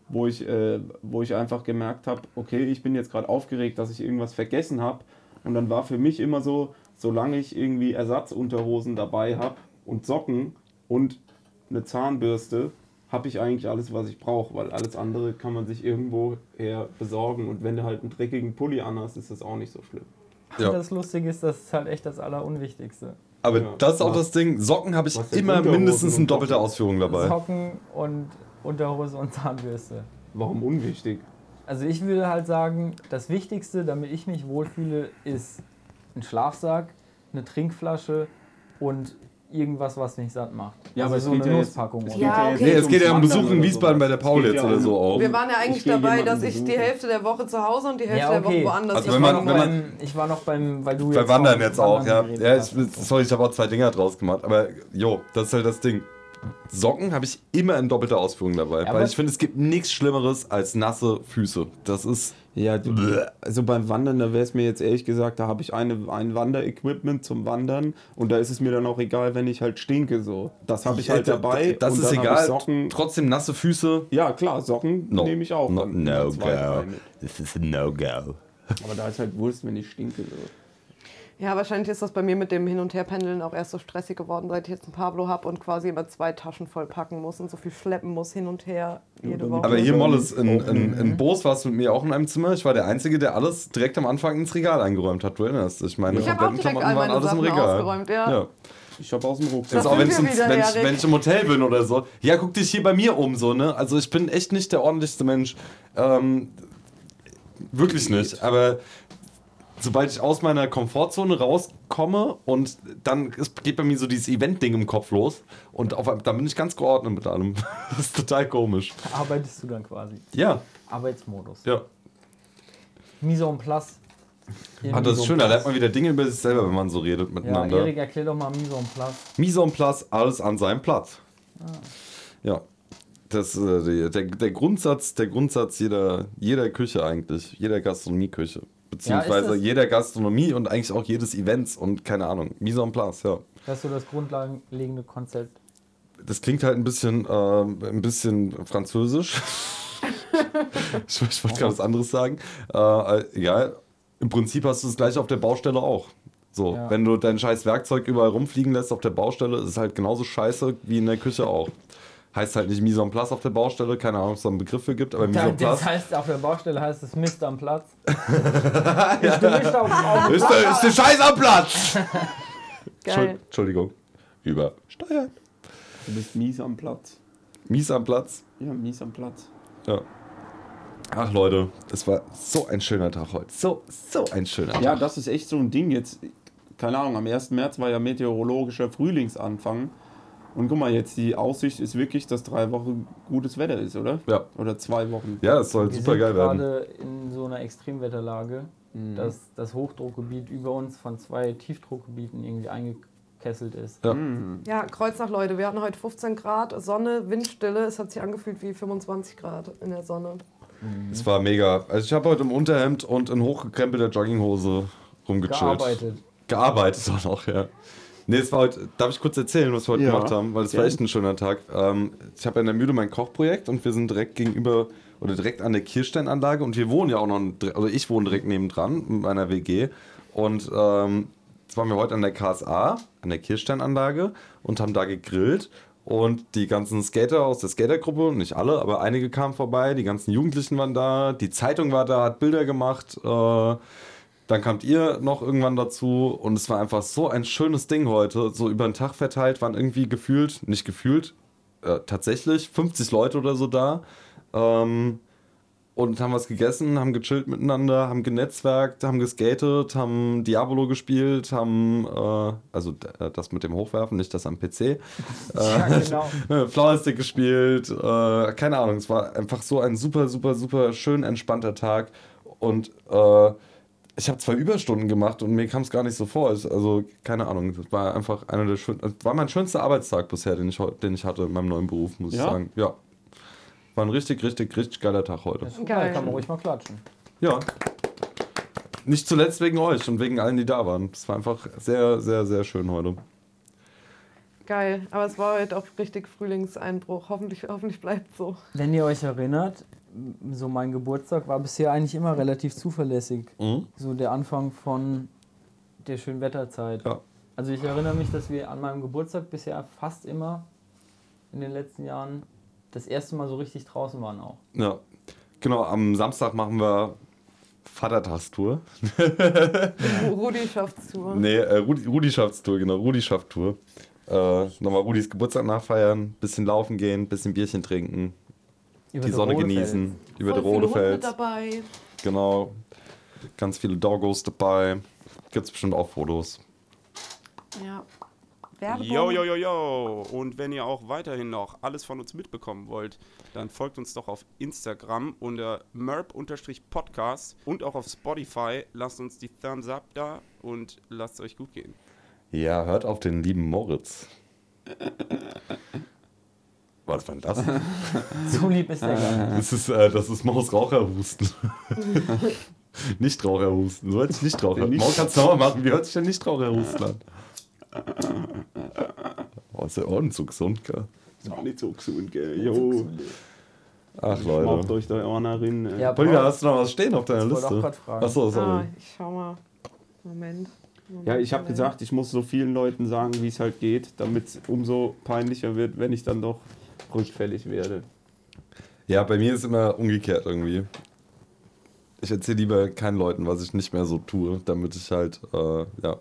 Speaker 1: wo ich, äh, wo ich einfach gemerkt habe, okay, ich bin jetzt gerade aufgeregt, dass ich irgendwas vergessen habe. Und dann war für mich immer so, solange ich irgendwie Ersatzunterhosen dabei habe und Socken und eine Zahnbürste, habe ich eigentlich alles, was ich brauche, weil alles andere kann man sich irgendwo her besorgen. Und wenn du halt einen dreckigen Pulli anhast, ist das auch nicht so schlimm.
Speaker 2: Ja.
Speaker 3: Das Lustige ist, das ist halt echt das Allerunwichtigste.
Speaker 2: Aber
Speaker 1: Ja.
Speaker 2: das ist auch das Ding. Socken habe ich immer mindestens eine
Speaker 1: und
Speaker 2: doppelte
Speaker 1: Socken?
Speaker 2: Ausführung dabei.
Speaker 3: Socken und Unterhose und Zahnbürste.
Speaker 1: Warum unwichtig?
Speaker 3: Also ich würde halt sagen, das Wichtigste, damit ich mich wohlfühle, ist ein Schlafsack, eine Trinkflasche und irgendwas, was mich satt macht.
Speaker 1: Ja,
Speaker 3: also
Speaker 1: aber es
Speaker 3: so
Speaker 1: geht
Speaker 3: eine
Speaker 1: ja jetzt-
Speaker 3: Nusspackung.
Speaker 1: es
Speaker 4: Ja,
Speaker 1: jetzt
Speaker 4: okay.
Speaker 2: Nee,
Speaker 1: nicht
Speaker 2: es geht ja um Besuch
Speaker 1: Wandern
Speaker 2: in Wiesbaden bei der. Paul
Speaker 1: Es
Speaker 2: jetzt
Speaker 1: ja
Speaker 2: oder so auch.
Speaker 4: Wir waren ja eigentlich
Speaker 1: Ich
Speaker 4: dabei, dass ich die. Hälfte der Woche zu Hause und die Hälfte
Speaker 3: Ja,
Speaker 4: der Woche
Speaker 3: okay.
Speaker 4: woanders
Speaker 2: Also
Speaker 3: ich,
Speaker 2: wenn
Speaker 3: war
Speaker 2: man-
Speaker 3: noch
Speaker 2: wenn man-
Speaker 3: beim, ich war noch beim, weil du
Speaker 2: Bei
Speaker 3: jetzt
Speaker 2: Wandern
Speaker 3: vom
Speaker 2: jetzt auch, ja.
Speaker 3: Wandern
Speaker 2: ja ich, sorry, ich habe auch zwei Dinger draus gemacht. Aber jo, das ist halt das Ding. Socken habe ich immer in doppelter Ausführung dabei.
Speaker 3: Ja,
Speaker 2: weil ich finde, es gibt nichts Schlimmeres als nasse Füße. Das ist.
Speaker 1: Ja, du, also beim Wandern, da wäre es mir jetzt ehrlich gesagt, da habe ich eine, ein Wanderequipment zum Wandern und da ist es mir dann auch egal, wenn ich halt stinke so. Das habe ich halt dabei.
Speaker 2: Das ist egal.
Speaker 1: Socken.
Speaker 2: Trotzdem nasse Füße.
Speaker 1: Ja, klar, Socken
Speaker 2: No.
Speaker 1: nehme ich auch.
Speaker 2: No, no go. Das ist ein No-Go.
Speaker 1: Aber da ist halt Wurst, wenn ich stinke. So.
Speaker 4: Ja, wahrscheinlich ist das bei mir mit dem Hin- und Herpendeln auch erst so stressig geworden, seit ich jetzt einen Pablo habe und quasi immer zwei Taschen voll packen muss und so viel schleppen muss hin und her jede Woche.
Speaker 2: Aber hier,
Speaker 1: Also,
Speaker 2: Molles, in, in, in Boos warst du mit mir auch in einem Zimmer. Ich war der Einzige, der alles direkt am Anfang ins Regal eingeräumt hat. Du erinnerst dich. Meine
Speaker 4: Ich habe auch direkt all meine
Speaker 2: waren alles im
Speaker 4: Sachen
Speaker 2: Regal.
Speaker 4: ausgeräumt, ja.
Speaker 2: ja.
Speaker 1: Ich habe aus dem Rucksack.
Speaker 2: Jetzt auch wenn ich, ins,
Speaker 4: wieder,
Speaker 2: wenn, ich, wenn ich im Hotel bin oder so. Ja, guck dich hier bei mir um, so, ne? Also ich bin echt nicht der ordentlichste Mensch. Ähm, wirklich nicht. Aber sobald ich aus meiner Komfortzone rauskomme und dann ist, geht bei mir so dieses Event-Ding im Kopf los und auf, dann bin ich ganz geordnet mit allem. das ist total komisch.
Speaker 3: Arbeitest du dann quasi.
Speaker 2: Ja,
Speaker 3: Arbeitsmodus.
Speaker 2: ja.
Speaker 3: Mise en place.
Speaker 2: Ah, das ist schön, da lernt man wieder Dinge über sich selber, wenn man so redet
Speaker 3: Ja,
Speaker 2: miteinander.
Speaker 3: Erik, erklär doch mal Mise en place.
Speaker 2: Mise en place, alles an seinem Platz. Ja. Das, äh, der, der Grundsatz, der Grundsatz jeder, jeder Küche eigentlich, jeder Gastronomieküche. Beziehungsweise
Speaker 3: das-
Speaker 2: jeder Gastronomie und eigentlich auch jedes Events und keine Ahnung. Mise en place, ja.
Speaker 3: Das ist so das grundlegende Konzept.
Speaker 2: Das klingt halt ein bisschen, ähm, ein bisschen französisch. ich ich wollte gerade was anderes sagen. Äh, äh, egal. Im Prinzip hast du das gleiche auf der Baustelle auch. So,
Speaker 3: Ja.
Speaker 2: wenn du dein scheiß Werkzeug überall rumfliegen lässt auf der Baustelle, ist es halt genauso scheiße wie in der Küche auch. Heißt halt nicht Mise en place auf der Baustelle, keine Ahnung, ob es da einen Begriff für gibt, aber Mise en place.
Speaker 3: das heißt, auf der Baustelle heißt es Mist am Platz. Ist
Speaker 2: der, ist der Scheiß am Platz!
Speaker 4: Geil.
Speaker 2: Entschuldigung. Übersteuert.
Speaker 1: Du bist mies am Platz.
Speaker 2: Mies am Platz.
Speaker 1: Ja, mies am Platz.
Speaker 2: Ja. Ach Leute, es war so ein schöner Tag heute. So, so ein schöner Tag.
Speaker 1: Ja, das ist echt so ein Ding jetzt. Keine Ahnung, am 1. März war ja meteorologischer Frühlingsanfang. Und guck mal, jetzt die Aussicht ist wirklich, dass drei Wochen gutes Wetter ist, oder?
Speaker 2: Ja.
Speaker 1: Oder zwei Wochen.
Speaker 2: Ja, es soll
Speaker 3: Wir
Speaker 2: super
Speaker 3: sind
Speaker 2: geil werden.
Speaker 3: gerade in so einer Extremwetterlage,
Speaker 1: Mhm.
Speaker 3: dass das Hochdruckgebiet über uns von zwei Tiefdruckgebieten irgendwie eingekesselt ist.
Speaker 2: Ja.
Speaker 4: Ja, Kreuznach, Leute. Wir hatten heute 15 Grad, Sonne, Windstille. Es hat sich angefühlt wie 25 Grad in der Sonne.
Speaker 2: Es war mega. Also ich habe heute im Unterhemd und in hochgekrempelter Jogginghose rumgechillt.
Speaker 3: Gearbeitet.
Speaker 2: Gearbeitet auch noch, ja. Nee, es war heute, darf ich kurz erzählen, was wir heute
Speaker 1: Ja,
Speaker 2: gemacht haben? Weil es war echt ein schöner Tag. Ähm, ich habe ja in der Mühle mein Kochprojekt und wir sind direkt gegenüber oder direkt an der Kirchsteinanlage und wir wohnen ja auch noch, also ich wohne direkt nebendran mit meiner WG und ähm, jetzt waren wir heute an der KSA, an der Kirchsteinanlage und haben da gegrillt und die ganzen Skater aus der Skatergruppe, nicht alle, aber einige kamen vorbei, die ganzen Jugendlichen waren da, die Zeitung war da, hat Bilder gemacht, äh, dann kamt ihr noch irgendwann dazu und es war einfach so ein schönes Ding heute, so über den Tag verteilt, waren irgendwie gefühlt, nicht gefühlt, äh, tatsächlich 50 Leute oder so da. Ähm, und haben was gegessen, haben gechillt miteinander, haben genetzwerkt, haben geskatet, haben Diabolo gespielt, haben, äh, also äh, das mit dem Hochwerfen, nicht das am PC.
Speaker 3: Ja, genau.
Speaker 2: äh, Flowerstick gespielt, äh, keine Ahnung, es war einfach so ein super, super, super schön entspannter Tag und äh, ich habe zwei Überstunden gemacht und mir kam es gar nicht so vor. Es, also, keine Ahnung, das war einfach einer der schönsten, das war mein schönster Arbeitstag bisher, den ich, den ich hatte in meinem neuen Beruf, muss ich
Speaker 1: Ja?
Speaker 2: sagen. Ja. War ein richtig, richtig, richtig geiler Tag heute.
Speaker 3: Das ist
Speaker 4: Geil.
Speaker 3: Kann man ruhig mal klatschen.
Speaker 2: Ja. Nicht zuletzt wegen euch und wegen allen, die da waren. Es war einfach sehr, sehr, sehr schön heute.
Speaker 4: Geil, aber es war halt auch richtig Frühlingseinbruch. Hoffentlich, hoffentlich bleibt so.
Speaker 3: Wenn ihr euch erinnert, so mein Geburtstag war bisher eigentlich immer relativ zuverlässig.
Speaker 2: Mhm.
Speaker 3: So der Anfang von der schönen Wetterzeit.
Speaker 2: Ja.
Speaker 3: Also ich erinnere mich, dass wir an meinem Geburtstag bisher fast immer in den letzten Jahren das erste Mal so richtig draußen waren auch.
Speaker 2: Ja. Genau, am Samstag machen wir Vatertagstour.
Speaker 4: Ru- Rudi schafft's zu.
Speaker 2: Nee, äh, Rudi, Rudischaftstour, genau, Rudischafttour. Äh, nochmal Rudis Geburtstag nachfeiern, bisschen laufen gehen, bisschen Bierchen trinken,
Speaker 3: Über
Speaker 2: die Sonne
Speaker 3: Rodefeld.
Speaker 2: genießen, über
Speaker 4: Voll Hunde
Speaker 2: Rodefeld.
Speaker 4: dabei.
Speaker 2: Genau. Ganz viele Doggos dabei. Gibt's bestimmt auch Fotos.
Speaker 4: Ja. Werbung.
Speaker 6: Yo, yo, yo, yo. Und wenn ihr auch weiterhin noch alles von uns mitbekommen wollt, dann folgt uns doch auf Instagram unter merp-podcast und auch auf Spotify. Lasst uns die Thumbs up da und lasst es euch gut gehen.
Speaker 2: Ja, hört auf den lieben Moritz. Was war denn das?
Speaker 3: So lieb ist der gar nicht.
Speaker 2: Das ist, äh, das ist Maus Raucherhusten. Nichtraucherhusten. So hört sich Nichtraucher.
Speaker 1: Nicht-
Speaker 2: Maus kannst du auch mal machen. Wie hört sich der Nichtraucherhusten an? Oh, ist ja nicht so gesund, gell?
Speaker 1: Ist auch nicht so gesund, gell? Jo.
Speaker 2: Ach,
Speaker 1: Macht
Speaker 2: Leute.
Speaker 1: euch da einer rein. äh.
Speaker 3: Ja,
Speaker 2: Polina, hast du noch was stehen auf deiner
Speaker 3: Das wollte
Speaker 2: Liste?
Speaker 3: auch grad fragen.
Speaker 2: Achso,
Speaker 4: Ah,
Speaker 2: sorry.
Speaker 4: ich schau mal. Moment. Moment
Speaker 1: Ja, ich habe gesagt, ich muss so vielen Leuten sagen, wie es halt geht, damit es umso peinlicher wird, wenn ich dann doch rückfällig werde.
Speaker 2: Ja, bei mir ist immer umgekehrt irgendwie. Ich erzähle lieber keinen Leuten, was ich nicht mehr so tue, damit ich halt, äh, ja.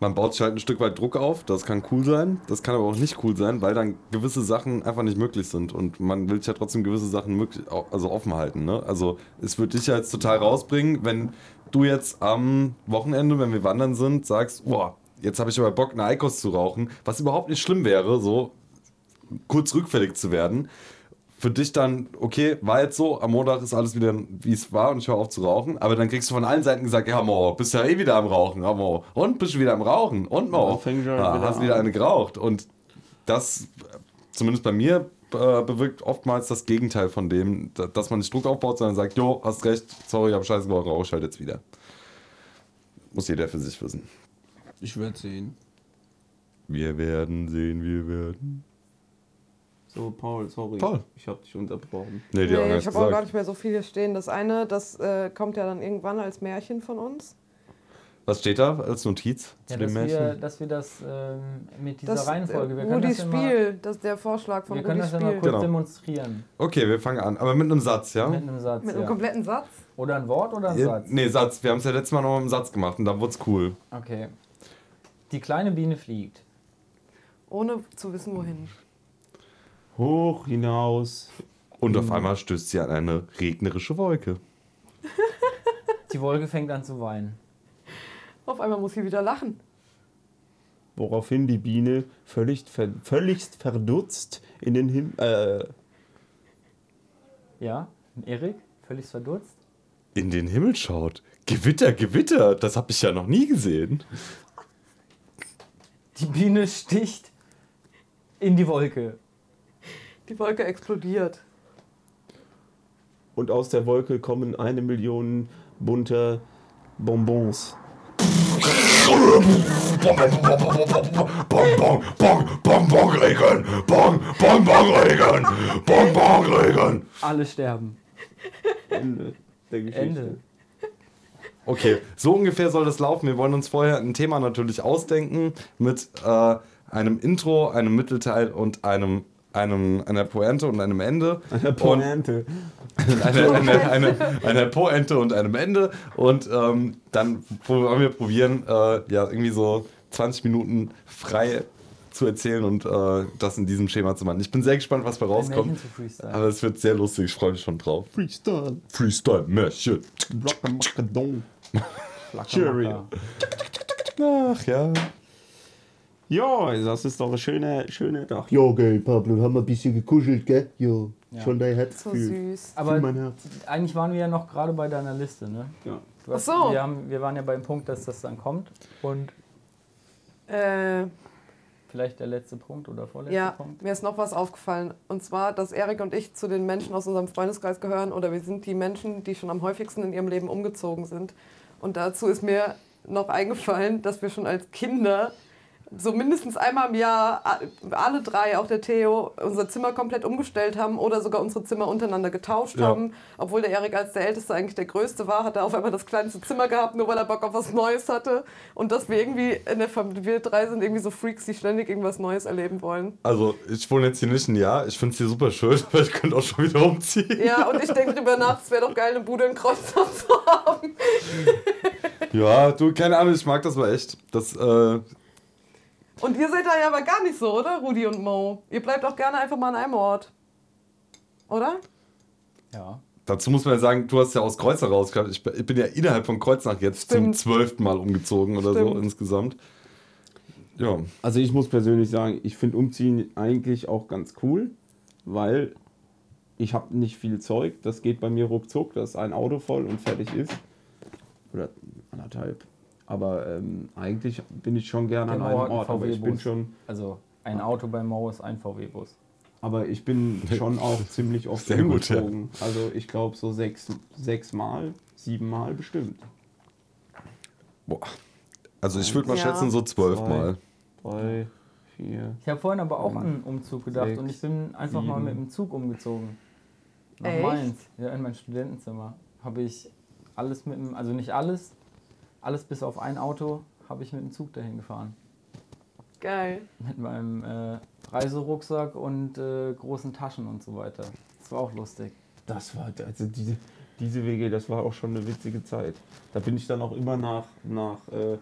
Speaker 2: Man baut sich halt ein Stück weit Druck auf, das kann cool sein, das kann aber auch nicht cool sein, weil dann gewisse Sachen einfach nicht möglich sind und man will sich ja trotzdem gewisse Sachen möglich, also offen halten. Ne? Also es würde dich ja jetzt total rausbringen, wenn du jetzt am Wochenende, wenn wir wandern sind, sagst, boah, jetzt habe ich aber Bock, eine Eikos zu rauchen, was überhaupt nicht schlimm wäre, so kurz rückfällig zu werden. Für dich dann, okay, war jetzt so, am Montag ist alles wieder, wie es war und ich höre auf zu rauchen. Aber dann kriegst du von allen Seiten gesagt, ja, Mo, bist ja eh wieder am Rauchen, ja, Mo. Und bist du wieder am Rauchen. Und Mo, ja,
Speaker 1: wieder
Speaker 2: hast wieder eine geraucht. Und das, äh, zumindest bei mir, äh, bewirkt oftmals das Gegenteil von dem, da- dass man nicht Druck aufbaut, sondern sagt, jo, hast recht, sorry, ich hab scheiße geraucht, rauche ich halt jetzt wieder. Muss jeder für sich wissen.
Speaker 1: Ich werde sehen.
Speaker 2: Wir werden sehen, wir werden.
Speaker 1: So, Paul, sorry.
Speaker 2: Paul.
Speaker 1: Ich habe dich unterbrochen.
Speaker 2: Nee, die
Speaker 4: Nee, ich habe auch gar nicht mehr so viel hier stehen. Das eine, das äh, kommt ja dann irgendwann als Märchen von uns.
Speaker 2: Was steht da als Notiz
Speaker 3: Ja,
Speaker 2: zu dem
Speaker 3: wir,
Speaker 2: Märchen?
Speaker 3: dass wir das ähm, mit dieser
Speaker 4: Das
Speaker 3: Reihenfolge, wir
Speaker 4: äh,
Speaker 3: können
Speaker 4: Rudis
Speaker 3: das ja mal,
Speaker 4: Spiel, das ist der Vorschlag von
Speaker 3: wir können
Speaker 4: Rudis
Speaker 3: das ja mal
Speaker 4: Spiel.
Speaker 3: kurz
Speaker 2: Genau.
Speaker 3: demonstrieren.
Speaker 2: Okay, wir fangen an. Aber mit einem Satz, ja?
Speaker 3: Mit einem Satz.
Speaker 4: Mit einem
Speaker 3: ja.
Speaker 4: kompletten Satz.
Speaker 3: Oder ein Wort oder ein
Speaker 2: Ja,
Speaker 3: Satz?
Speaker 2: Nee, Satz. Wir haben es ja letztes Mal noch mit einem Satz gemacht und dann wurde es cool.
Speaker 3: Okay. Die kleine Biene fliegt.
Speaker 4: Ohne zu wissen, wohin.
Speaker 1: Hoch hinaus.
Speaker 2: Und auf einmal stößt sie an eine regnerische Wolke.
Speaker 3: Die Wolke fängt an zu weinen.
Speaker 4: Auf einmal muss sie wieder lachen.
Speaker 1: Woraufhin die Biene völlig, ver völligst verdutzt in den Himmel. Äh,
Speaker 3: Ja? Erik? Völlig verdutzt?
Speaker 2: In den Himmel schaut. Gewitter, Gewitter. Das habe ich ja noch nie gesehen.
Speaker 3: Die Biene sticht in die Wolke.
Speaker 4: Die Wolke explodiert.
Speaker 1: und aus der Wolke kommen eine Million bunter Bonbons.
Speaker 2: Bong, bong, bong, bong, bong, Regen. Bong, bong, bong, Regen. Bong, bong, Regen.
Speaker 3: Alle sterben.
Speaker 1: Ende der Geschichte.
Speaker 3: Ende.
Speaker 2: Okay, so ungefähr soll das laufen. Wir wollen uns vorher ein Thema natürlich ausdenken mit äh, einem Intro, einem Mittelteil und einem, einem, einer Pointe und einem Ende.
Speaker 1: Eine Pointe.
Speaker 2: Und eine, eine, eine, eine Pointe und einem Ende. Und ähm, dann wollen wir probieren, äh, ja, irgendwie so 20 Minuten frei zu erzählen und äh, das in diesem Schema zu machen. Ich bin sehr gespannt, was bei rauskommt. Aber es wird sehr lustig, ich freue mich schon drauf.
Speaker 1: Freestyle.
Speaker 2: Freestyle Märchen.
Speaker 3: Macker.
Speaker 2: Ach ja.
Speaker 1: Ja, das ist doch ein schöner, schöner Tag.
Speaker 7: Ja, gell, Pablo, haben wir ein bisschen gekuschelt, gell? Ja,
Speaker 3: Ja.
Speaker 7: schon dein Herz
Speaker 4: So
Speaker 7: fühlt.
Speaker 4: süß.
Speaker 3: Aber
Speaker 7: Fühl mein Herz.
Speaker 3: eigentlich waren wir ja noch gerade bei deiner Liste, ne?
Speaker 1: Ja.
Speaker 3: Du hast,
Speaker 4: Ach so.
Speaker 3: Wir, haben, wir waren ja beim Punkt, dass das dann kommt. Und
Speaker 4: Äh,
Speaker 3: vielleicht der letzte Punkt oder vorletzte
Speaker 4: ja,
Speaker 3: Punkt.
Speaker 4: mir ist noch was aufgefallen. Und zwar, dass Erik und ich zu den Menschen aus unserem Freundeskreis gehören oder wir sind die Menschen, die schon am häufigsten in ihrem Leben umgezogen sind. Und dazu ist mir noch eingefallen, dass wir schon als Kinder so mindestens einmal im Jahr alle drei, auch der Theo, unser Zimmer komplett umgestellt haben oder sogar unsere Zimmer untereinander getauscht
Speaker 2: Ja.
Speaker 4: haben. Obwohl der Erik als der Älteste eigentlich der Größte war, hat er auf einmal das kleinste Zimmer gehabt, nur weil er Bock auf was Neues hatte. Und dass wir irgendwie in der Familie, wir drei sind irgendwie so Freaks, die ständig irgendwas Neues erleben wollen.
Speaker 2: Also, ich wohne jetzt hier nicht ein Jahr. Ich finde es hier super schön, aber ich könnte auch schon wieder umziehen.
Speaker 4: Ja, und ich denke drüber nach, es wäre doch geil, eine Bude in Kreuzberg zu haben.
Speaker 2: Ja, du, keine Ahnung, ich mag das mal echt. Das, äh,
Speaker 4: Und ihr seid da ja aber gar nicht so, oder, Rudi und Mo? Ihr bleibt auch gerne einfach mal an einem Ort. Oder?
Speaker 3: Ja.
Speaker 2: dazu muss man ja sagen, du hast ja aus Kreuznach rausgehört. Ich, bin- ja innerhalb von Kreuznach jetzt
Speaker 4: Stimmt.
Speaker 2: zum zwölften Mal umgezogen oder so
Speaker 4: Stimmt.
Speaker 2: insgesamt. Ja,
Speaker 1: Also ich muss persönlich sagen, ich finde Umziehen eigentlich auch ganz cool, weil ich habe nicht viel Zeug. Das geht bei mir ruckzuck, dass ein Auto voll und fertig ist. Oder anderthalb. Aber ähm, eigentlich bin ich schon gerne an einem
Speaker 3: ein
Speaker 1: Ort. Aber ich bin
Speaker 3: VW-Bus.
Speaker 1: schon,
Speaker 3: Also ein Auto bei Mo ist ein VW-Bus.
Speaker 1: aber ich bin schon auch ziemlich oft
Speaker 2: Sehr gut, ja.
Speaker 1: umgezogen. Also ich glaube so sechs, sechs Mal, sieben Mal bestimmt.
Speaker 2: boah. Also ich würde mal
Speaker 4: Ja.
Speaker 2: schätzen, so zwölf
Speaker 1: Zwei.
Speaker 2: Mal.
Speaker 1: Drei, vier.
Speaker 3: Ich habe vorhin aber auch an einen Umzug gedacht
Speaker 1: sechs,
Speaker 3: und ich bin einfach mal
Speaker 1: sieben.
Speaker 3: mit dem Zug umgezogen. Nach
Speaker 4: Echt?
Speaker 3: Mainz, ja, in mein Studentenzimmer. Habe ich alles mit dem, also nicht alles, alles bis auf ein Auto habe ich mit dem Zug dahin gefahren.
Speaker 4: Geil.
Speaker 3: Mit meinem äh, Reiserucksack und äh, großen Taschen und so weiter. Das war auch lustig.
Speaker 1: Das war, also diese, diese WG, das war auch schon eine witzige Zeit. Da bin ich dann auch immer nach, nach äh,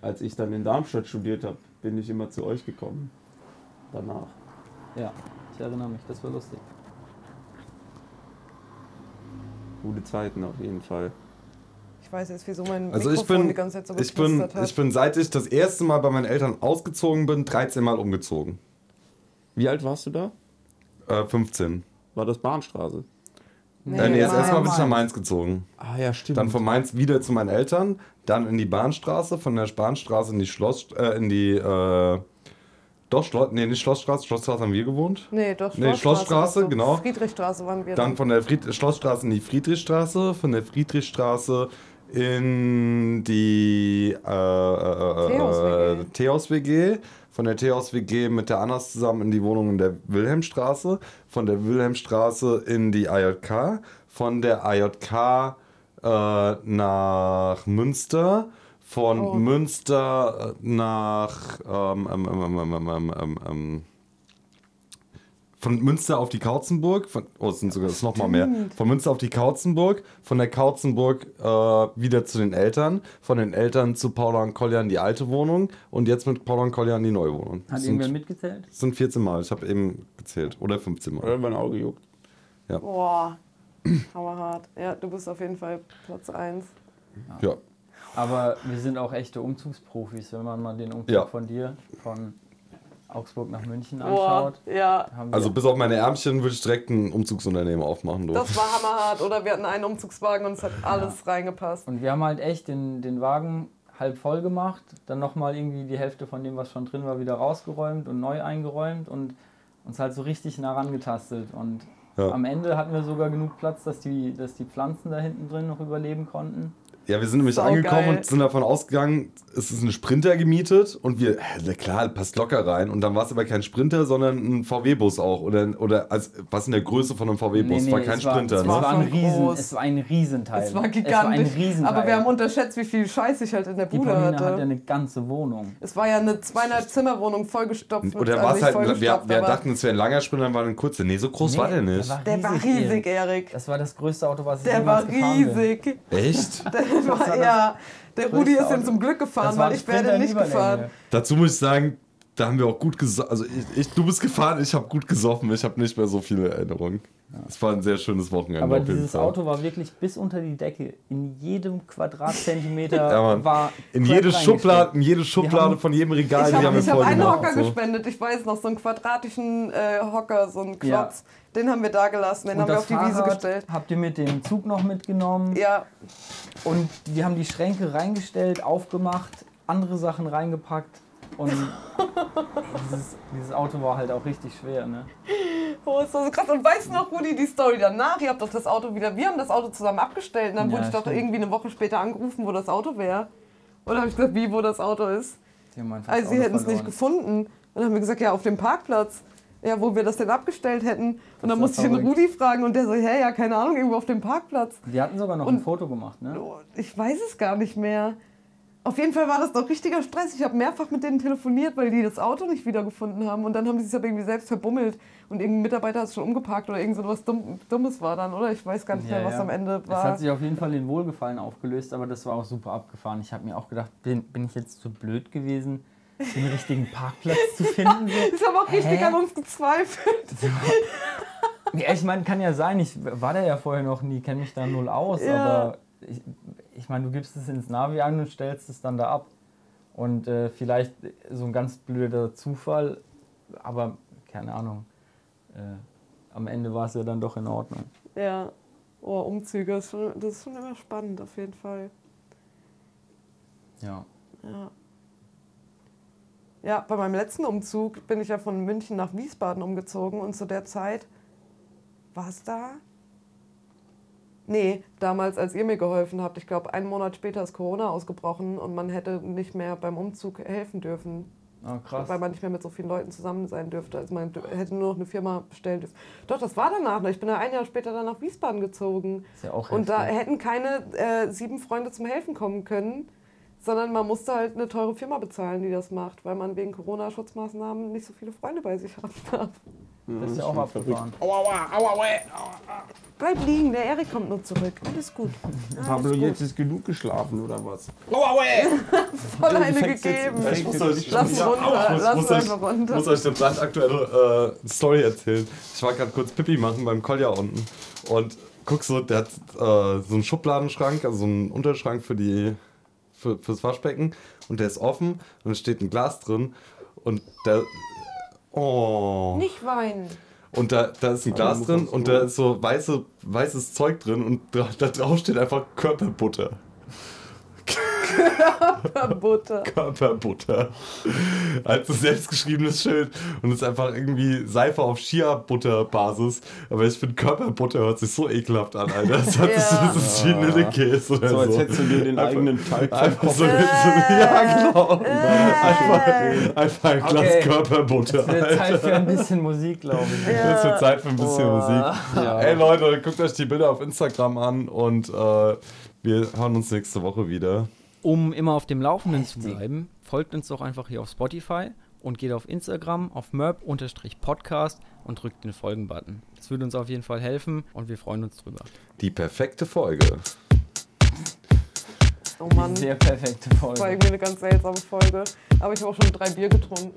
Speaker 1: als ich dann in Darmstadt studiert habe, bin ich immer zu euch gekommen. Danach.
Speaker 3: Ja, ich erinnere mich, das war lustig.
Speaker 1: Gute Zeiten auf jeden Fall.
Speaker 4: Ich weiß jetzt, wieso mein
Speaker 2: Also ich
Speaker 4: Mikrofon
Speaker 2: bin,
Speaker 4: die ganze Zeit so
Speaker 2: ich, bin,
Speaker 4: hat.
Speaker 2: ich bin, seit ich das erste Mal bei meinen Eltern ausgezogen bin, 13 Mal umgezogen.
Speaker 1: Wie alt warst du da?
Speaker 2: Äh, 15.
Speaker 1: War das Bahnstraße?
Speaker 4: Nee,
Speaker 2: äh, nee, das
Speaker 4: war
Speaker 2: erste Mal
Speaker 4: ja
Speaker 2: bin ich nach
Speaker 3: Mainz.
Speaker 2: Gezogen.
Speaker 1: Ah ja, stimmt.
Speaker 2: Dann von Mainz wieder zu meinen Eltern, dann in die Bahnstraße, von der Bahnstraße in die Schloss, äh, in die, äh, doch, Schloss, nee, nicht Schlossstraße, Schlossstraße haben wir gewohnt.
Speaker 4: Nee, doch,
Speaker 2: Nee, Schlossstraße,
Speaker 4: du.
Speaker 2: genau.
Speaker 4: Friedrichstraße waren wir.
Speaker 2: Dann von der Fried Schlossstraße in die Friedrichstraße, von der Friedrichstraße in die äh, äh, äh, Theos-WG, von der Theos-WG mit der Annas zusammen in die Wohnung in der Wilhelmstraße, von der Wilhelmstraße in die AJK, von der AJK äh, nach Münster, von
Speaker 4: Oh.
Speaker 2: Münster äh, nach ähm, ähm, ähm, ähm, ähm, ähm, ähm, ähm, von Münster auf die Kautzenburg, von, oh, es sind sogar das ist noch mal mehr. Von Münster auf die Kautzenburg, von der Kautzenburg äh, wieder zu den Eltern, von den Eltern zu Paula und Kolja in die alte Wohnung und jetzt mit Paula und Kolja in die neue Wohnung.
Speaker 3: Hat
Speaker 2: Das
Speaker 3: irgendwer
Speaker 2: sind,
Speaker 3: mitgezählt?
Speaker 2: das sind 14 Mal, ich habe eben gezählt. Oder 15 Mal.
Speaker 1: Oder mein Auge juckt.
Speaker 4: Boah, hammerhart. Ja, du bist auf jeden Fall Platz 1.
Speaker 2: Ja.
Speaker 3: Aber wir sind auch echte Umzugsprofis, wenn man mal den Umzug
Speaker 2: Ja.
Speaker 3: von dir, von Augsburg nach München
Speaker 4: Boah,
Speaker 3: anschaut.
Speaker 4: ja.
Speaker 3: Haben wir
Speaker 2: Also bis auf meine Ärmchen würde ich direkt ein Umzugsunternehmen aufmachen. Du.
Speaker 4: Das war hammerhart. Oder wir hatten einen Umzugswagen und es hat alles reingepasst.
Speaker 3: Und wir haben halt echt den, den Wagen halb voll gemacht, dann nochmal irgendwie die Hälfte von dem, was schon drin war, wieder rausgeräumt und neu eingeräumt und uns halt so richtig nah rangetastet. Und
Speaker 2: Ja.
Speaker 3: am Ende hatten wir sogar genug Platz, dass die, dass die Pflanzen da hinten drin noch überleben konnten.
Speaker 2: Ja, wir sind nämlich
Speaker 4: Saugeil.
Speaker 2: angekommen und sind davon ausgegangen, es ist ein Sprinter gemietet und wir, na klar, passt locker rein. Und dann war es aber kein Sprinter, sondern ein VW-Bus auch. Oder, oder als, was in der Größe von einem VW-Bus. war kein
Speaker 3: es war,
Speaker 2: Sprinter,
Speaker 3: es
Speaker 2: ne?
Speaker 3: war ein Riesen,
Speaker 4: groß.
Speaker 3: es war ein Riesenteil.
Speaker 4: Es war
Speaker 3: Es war ein
Speaker 4: gigantisch.
Speaker 3: Riesenteil.
Speaker 4: aber wir haben unterschätzt, wie viel Scheiß ich halt in der
Speaker 3: die
Speaker 4: Bude
Speaker 3: Pauline
Speaker 4: hatte.
Speaker 3: hat ja eine ganze Wohnung.
Speaker 4: es war ja eine zweieinhalb Zimmerwohnung vollgestopft. mit-
Speaker 2: Oder
Speaker 4: also
Speaker 2: war es halt, wir, wir dachten, es wäre ein langer Sprinter, dann war ein kurzer. Nee, so groß war der nicht.
Speaker 4: Der war riesig, Erik.
Speaker 3: Das war das größte Auto, was ich
Speaker 4: Der war
Speaker 3: gefahren bin.
Speaker 4: riesig.
Speaker 2: Echt?
Speaker 4: Der war, ja. Der Rudi ist
Speaker 3: Auto.
Speaker 4: zum Glück gefahren, weil ich
Speaker 3: in
Speaker 4: nicht gefahren.
Speaker 2: Dazu muss ich sagen, da haben wir auch gut gesoffen. Also ich, ich, du bist gefahren, ich habe gut gesoffen. Ich habe nicht mehr so viele Erinnerungen. Es war ein sehr schönes Wochenende.
Speaker 3: Aber
Speaker 2: auf jeden
Speaker 3: dieses
Speaker 2: Fall.
Speaker 3: Auto war wirklich bis unter die Decke. In jedem Quadratzentimeter
Speaker 2: Ja,
Speaker 3: war.
Speaker 2: in jede. Schublade, in jede Schublade von jedem Regal,
Speaker 4: Ich
Speaker 2: die
Speaker 4: habe
Speaker 2: haben wir
Speaker 4: ich hab einen. Hocker
Speaker 2: so.
Speaker 4: gespendet, ich weiß noch, so einen quadratischen äh, Hocker, so einen
Speaker 3: Ja.
Speaker 4: Den haben wir da gelassen, den
Speaker 3: Und
Speaker 4: haben wir auf die Wiese gestellt.
Speaker 3: habt ihr mit dem Zug noch mitgenommen.
Speaker 4: Ja,
Speaker 3: Und wir haben die Schränke reingestellt, aufgemacht, andere Sachen reingepackt. Und dieses, dieses Auto war halt auch richtig schwer. Ne?
Speaker 4: oh, ist das so krass. Und weißt du noch, Rudi, die Story danach? Ihr habt doch das Auto wieder, wir haben das Auto zusammen abgestellt und dann
Speaker 3: Ja,
Speaker 4: wurde ich doch
Speaker 3: stimmt.
Speaker 4: irgendwie eine Woche später angerufen, wo das Auto wäre. Oder habe ich gesagt, wie, wo das Auto ist?
Speaker 3: Die haben
Speaker 4: Also sie hätten es nicht gefunden. Und dann haben wir gesagt, ja, auf dem Parkplatz. Ja, wo wir das denn abgestellt hätten. Und dann musste ich den. Rudi fragen und der so, hä, ja, keine Ahnung, irgendwo auf dem Parkplatz.
Speaker 3: Wir hatten sogar noch
Speaker 4: Und-
Speaker 3: ein Foto gemacht. Ne?
Speaker 4: Ich weiß es gar nicht mehr. Auf jeden Fall war das doch richtiger Stress. Ich habe mehrfach mit denen telefoniert, weil die das Auto nicht wiedergefunden haben. Und dann haben sie sich aber irgendwie selbst verbummelt. Und irgendein Mitarbeiter hat es schon umgeparkt oder irgend so was Dumm, Dummes war dann, oder? Ich weiß gar nicht mehr, was am Ende
Speaker 3: Es
Speaker 4: war.
Speaker 3: hat sich auf jeden Fall in Wohlgefallen aufgelöst, aber das war auch super abgefahren. Ich habe mir auch gedacht, bin, bin ich jetzt zu blöd gewesen, den richtigen Parkplatz zu finden? So.
Speaker 4: Ich habe auch richtig
Speaker 3: Hä?
Speaker 4: an uns gezweifelt.
Speaker 3: Ja, ich meine, kann ja sein, ich war da ja vorher noch nie, kenne mich da null aus,
Speaker 4: Ja.
Speaker 3: aber ich, ich meine, du gibst es ins Navi an und stellst es dann da ab. Und äh, vielleicht so ein ganz blöder Zufall, aber keine Ahnung. Äh, am Ende war es ja dann doch in Ordnung.
Speaker 4: Ja. Oh, Umzüge, das ist, schon, das ist schon immer spannend, auf jeden Fall.
Speaker 3: Ja.
Speaker 4: Ja. Ja, bei meinem letzten Umzug bin ich ja von München nach Wiesbaden umgezogen und zu der Zeit war es da? Nee, damals, als ihr mir geholfen habt, ich glaube, einen Monat später ist Corona ausgebrochen und man hätte nicht mehr beim Umzug helfen dürfen,
Speaker 3: Ah, krass.
Speaker 4: weil man nicht mehr mit so vielen Leuten zusammen sein dürfte. Also man hätte nur noch eine Firma bestellen dürfen. Doch, das war danach noch. Ich bin ja ein Jahr später dann nach Wiesbaden gezogen.
Speaker 3: Ist ja auch
Speaker 4: Und da
Speaker 3: heftig.
Speaker 4: hätten keine äh, sieben Freunde zum Helfen kommen können, sondern man musste halt eine teure Firma bezahlen, die das macht, weil man wegen Corona-Schutzmaßnahmen nicht so viele Freunde bei sich haben darf.
Speaker 3: Das ist ja auch abgefahren.
Speaker 4: Bleib liegen, der Erik kommt nur zurück. Alles gut.
Speaker 1: Pablo, jetzt ist genug geschlafen oder was?
Speaker 4: Voll eine
Speaker 1: fängst jetzt-
Speaker 4: gegeben.
Speaker 2: Ich muss euch,
Speaker 4: Lass ihn runter,
Speaker 2: ich muss,
Speaker 4: lass
Speaker 2: muss, euch,
Speaker 4: einfach runter.
Speaker 2: muss euch eine brandaktuelle äh, Story erzählen. Ich war gerade kurz Pipi machen beim Kolja unten und guck so, der hat äh, so einen Schubladenschrank, also so einen Unterschrank für die für, fürs Waschbecken und der ist offen und es steht ein Glas drin und der oh
Speaker 4: Nicht weinen.
Speaker 2: und da, da ist ein Glas drin und da ist so weiße, weißes Zeug drin und da, da drauf steht einfach Körperbutter.
Speaker 4: Butter.
Speaker 2: Körperbutter. Als ein selbstgeschriebenes Schild. Und es ist einfach irgendwie Seife auf Chia-Butter-Basis. Aber ich finde, Körperbutter hört sich so ekelhaft an, Alter. Das, hat
Speaker 4: Ja.
Speaker 2: das ist wie Vanillekäse oder
Speaker 1: So
Speaker 2: so.
Speaker 1: als hättest du dir den eigenen Teig
Speaker 2: Einfach so, so
Speaker 4: Äh,
Speaker 2: ja, genau. Einfach, einfach ein Glas
Speaker 3: Okay.
Speaker 2: Körperbutter.
Speaker 3: Es wird Zeit für ein bisschen Musik, glaube ich.
Speaker 2: Es wird Zeit für ein bisschen
Speaker 3: Oh.
Speaker 2: Musik. Ey Leute, guckt euch die Bilder auf Instagram an und äh, wir hören uns nächste Woche wieder.
Speaker 5: Um immer auf dem Laufenden zu bleiben, folgt uns doch einfach hier auf Spotify und geht auf Instagram auf merp-podcast und drückt den Folgen-Button. Das würde uns auf jeden Fall helfen und wir freuen uns drüber.
Speaker 2: Die perfekte Folge.
Speaker 4: Oh Mann,
Speaker 3: Sehr perfekte
Speaker 4: das war
Speaker 3: Folge.
Speaker 4: irgendwie eine ganz seltsame Folge. Aber ich habe auch schon drei Bier getrunken.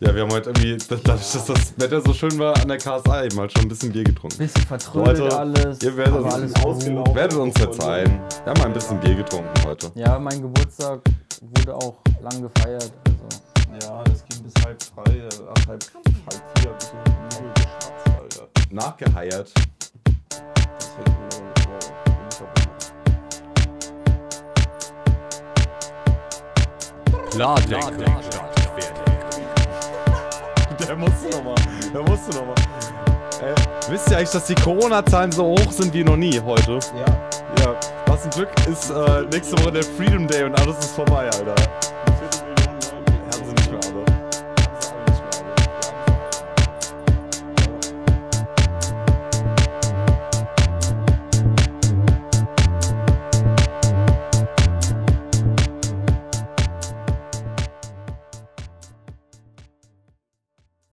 Speaker 2: Ja, wir haben heute irgendwie, dadurch, dass das Wetter so schön war an der KSA, eben halt schon ein bisschen Bier getrunken.
Speaker 3: Bisschen vertrödelt
Speaker 2: Leute,
Speaker 3: alles.
Speaker 2: ihr werdet
Speaker 3: aber
Speaker 2: uns
Speaker 3: alles
Speaker 1: ausgelaufen.
Speaker 3: gut.
Speaker 2: Werdet uns verzeihen. Wir haben ein bisschen Bier getrunken heute.
Speaker 3: Ja, mein Geburtstag wurde auch lang gefeiert. Also.
Speaker 1: Ja, das ging bis halb drei, äh, ach, halb, halb vier bis um Alter.
Speaker 2: Nachgeheiert.
Speaker 1: Das hätte ich mir wow, unverbunden.
Speaker 2: Der musste nochmal. Der musste nochmal. Äh, wisst ihr eigentlich, dass die Corona-Zahlen so hoch sind wie noch nie heute?
Speaker 1: Ja.
Speaker 2: Ja. Was ein Glück ist äh, nächste Woche der Freedom Day und alles ist vorbei, Alter.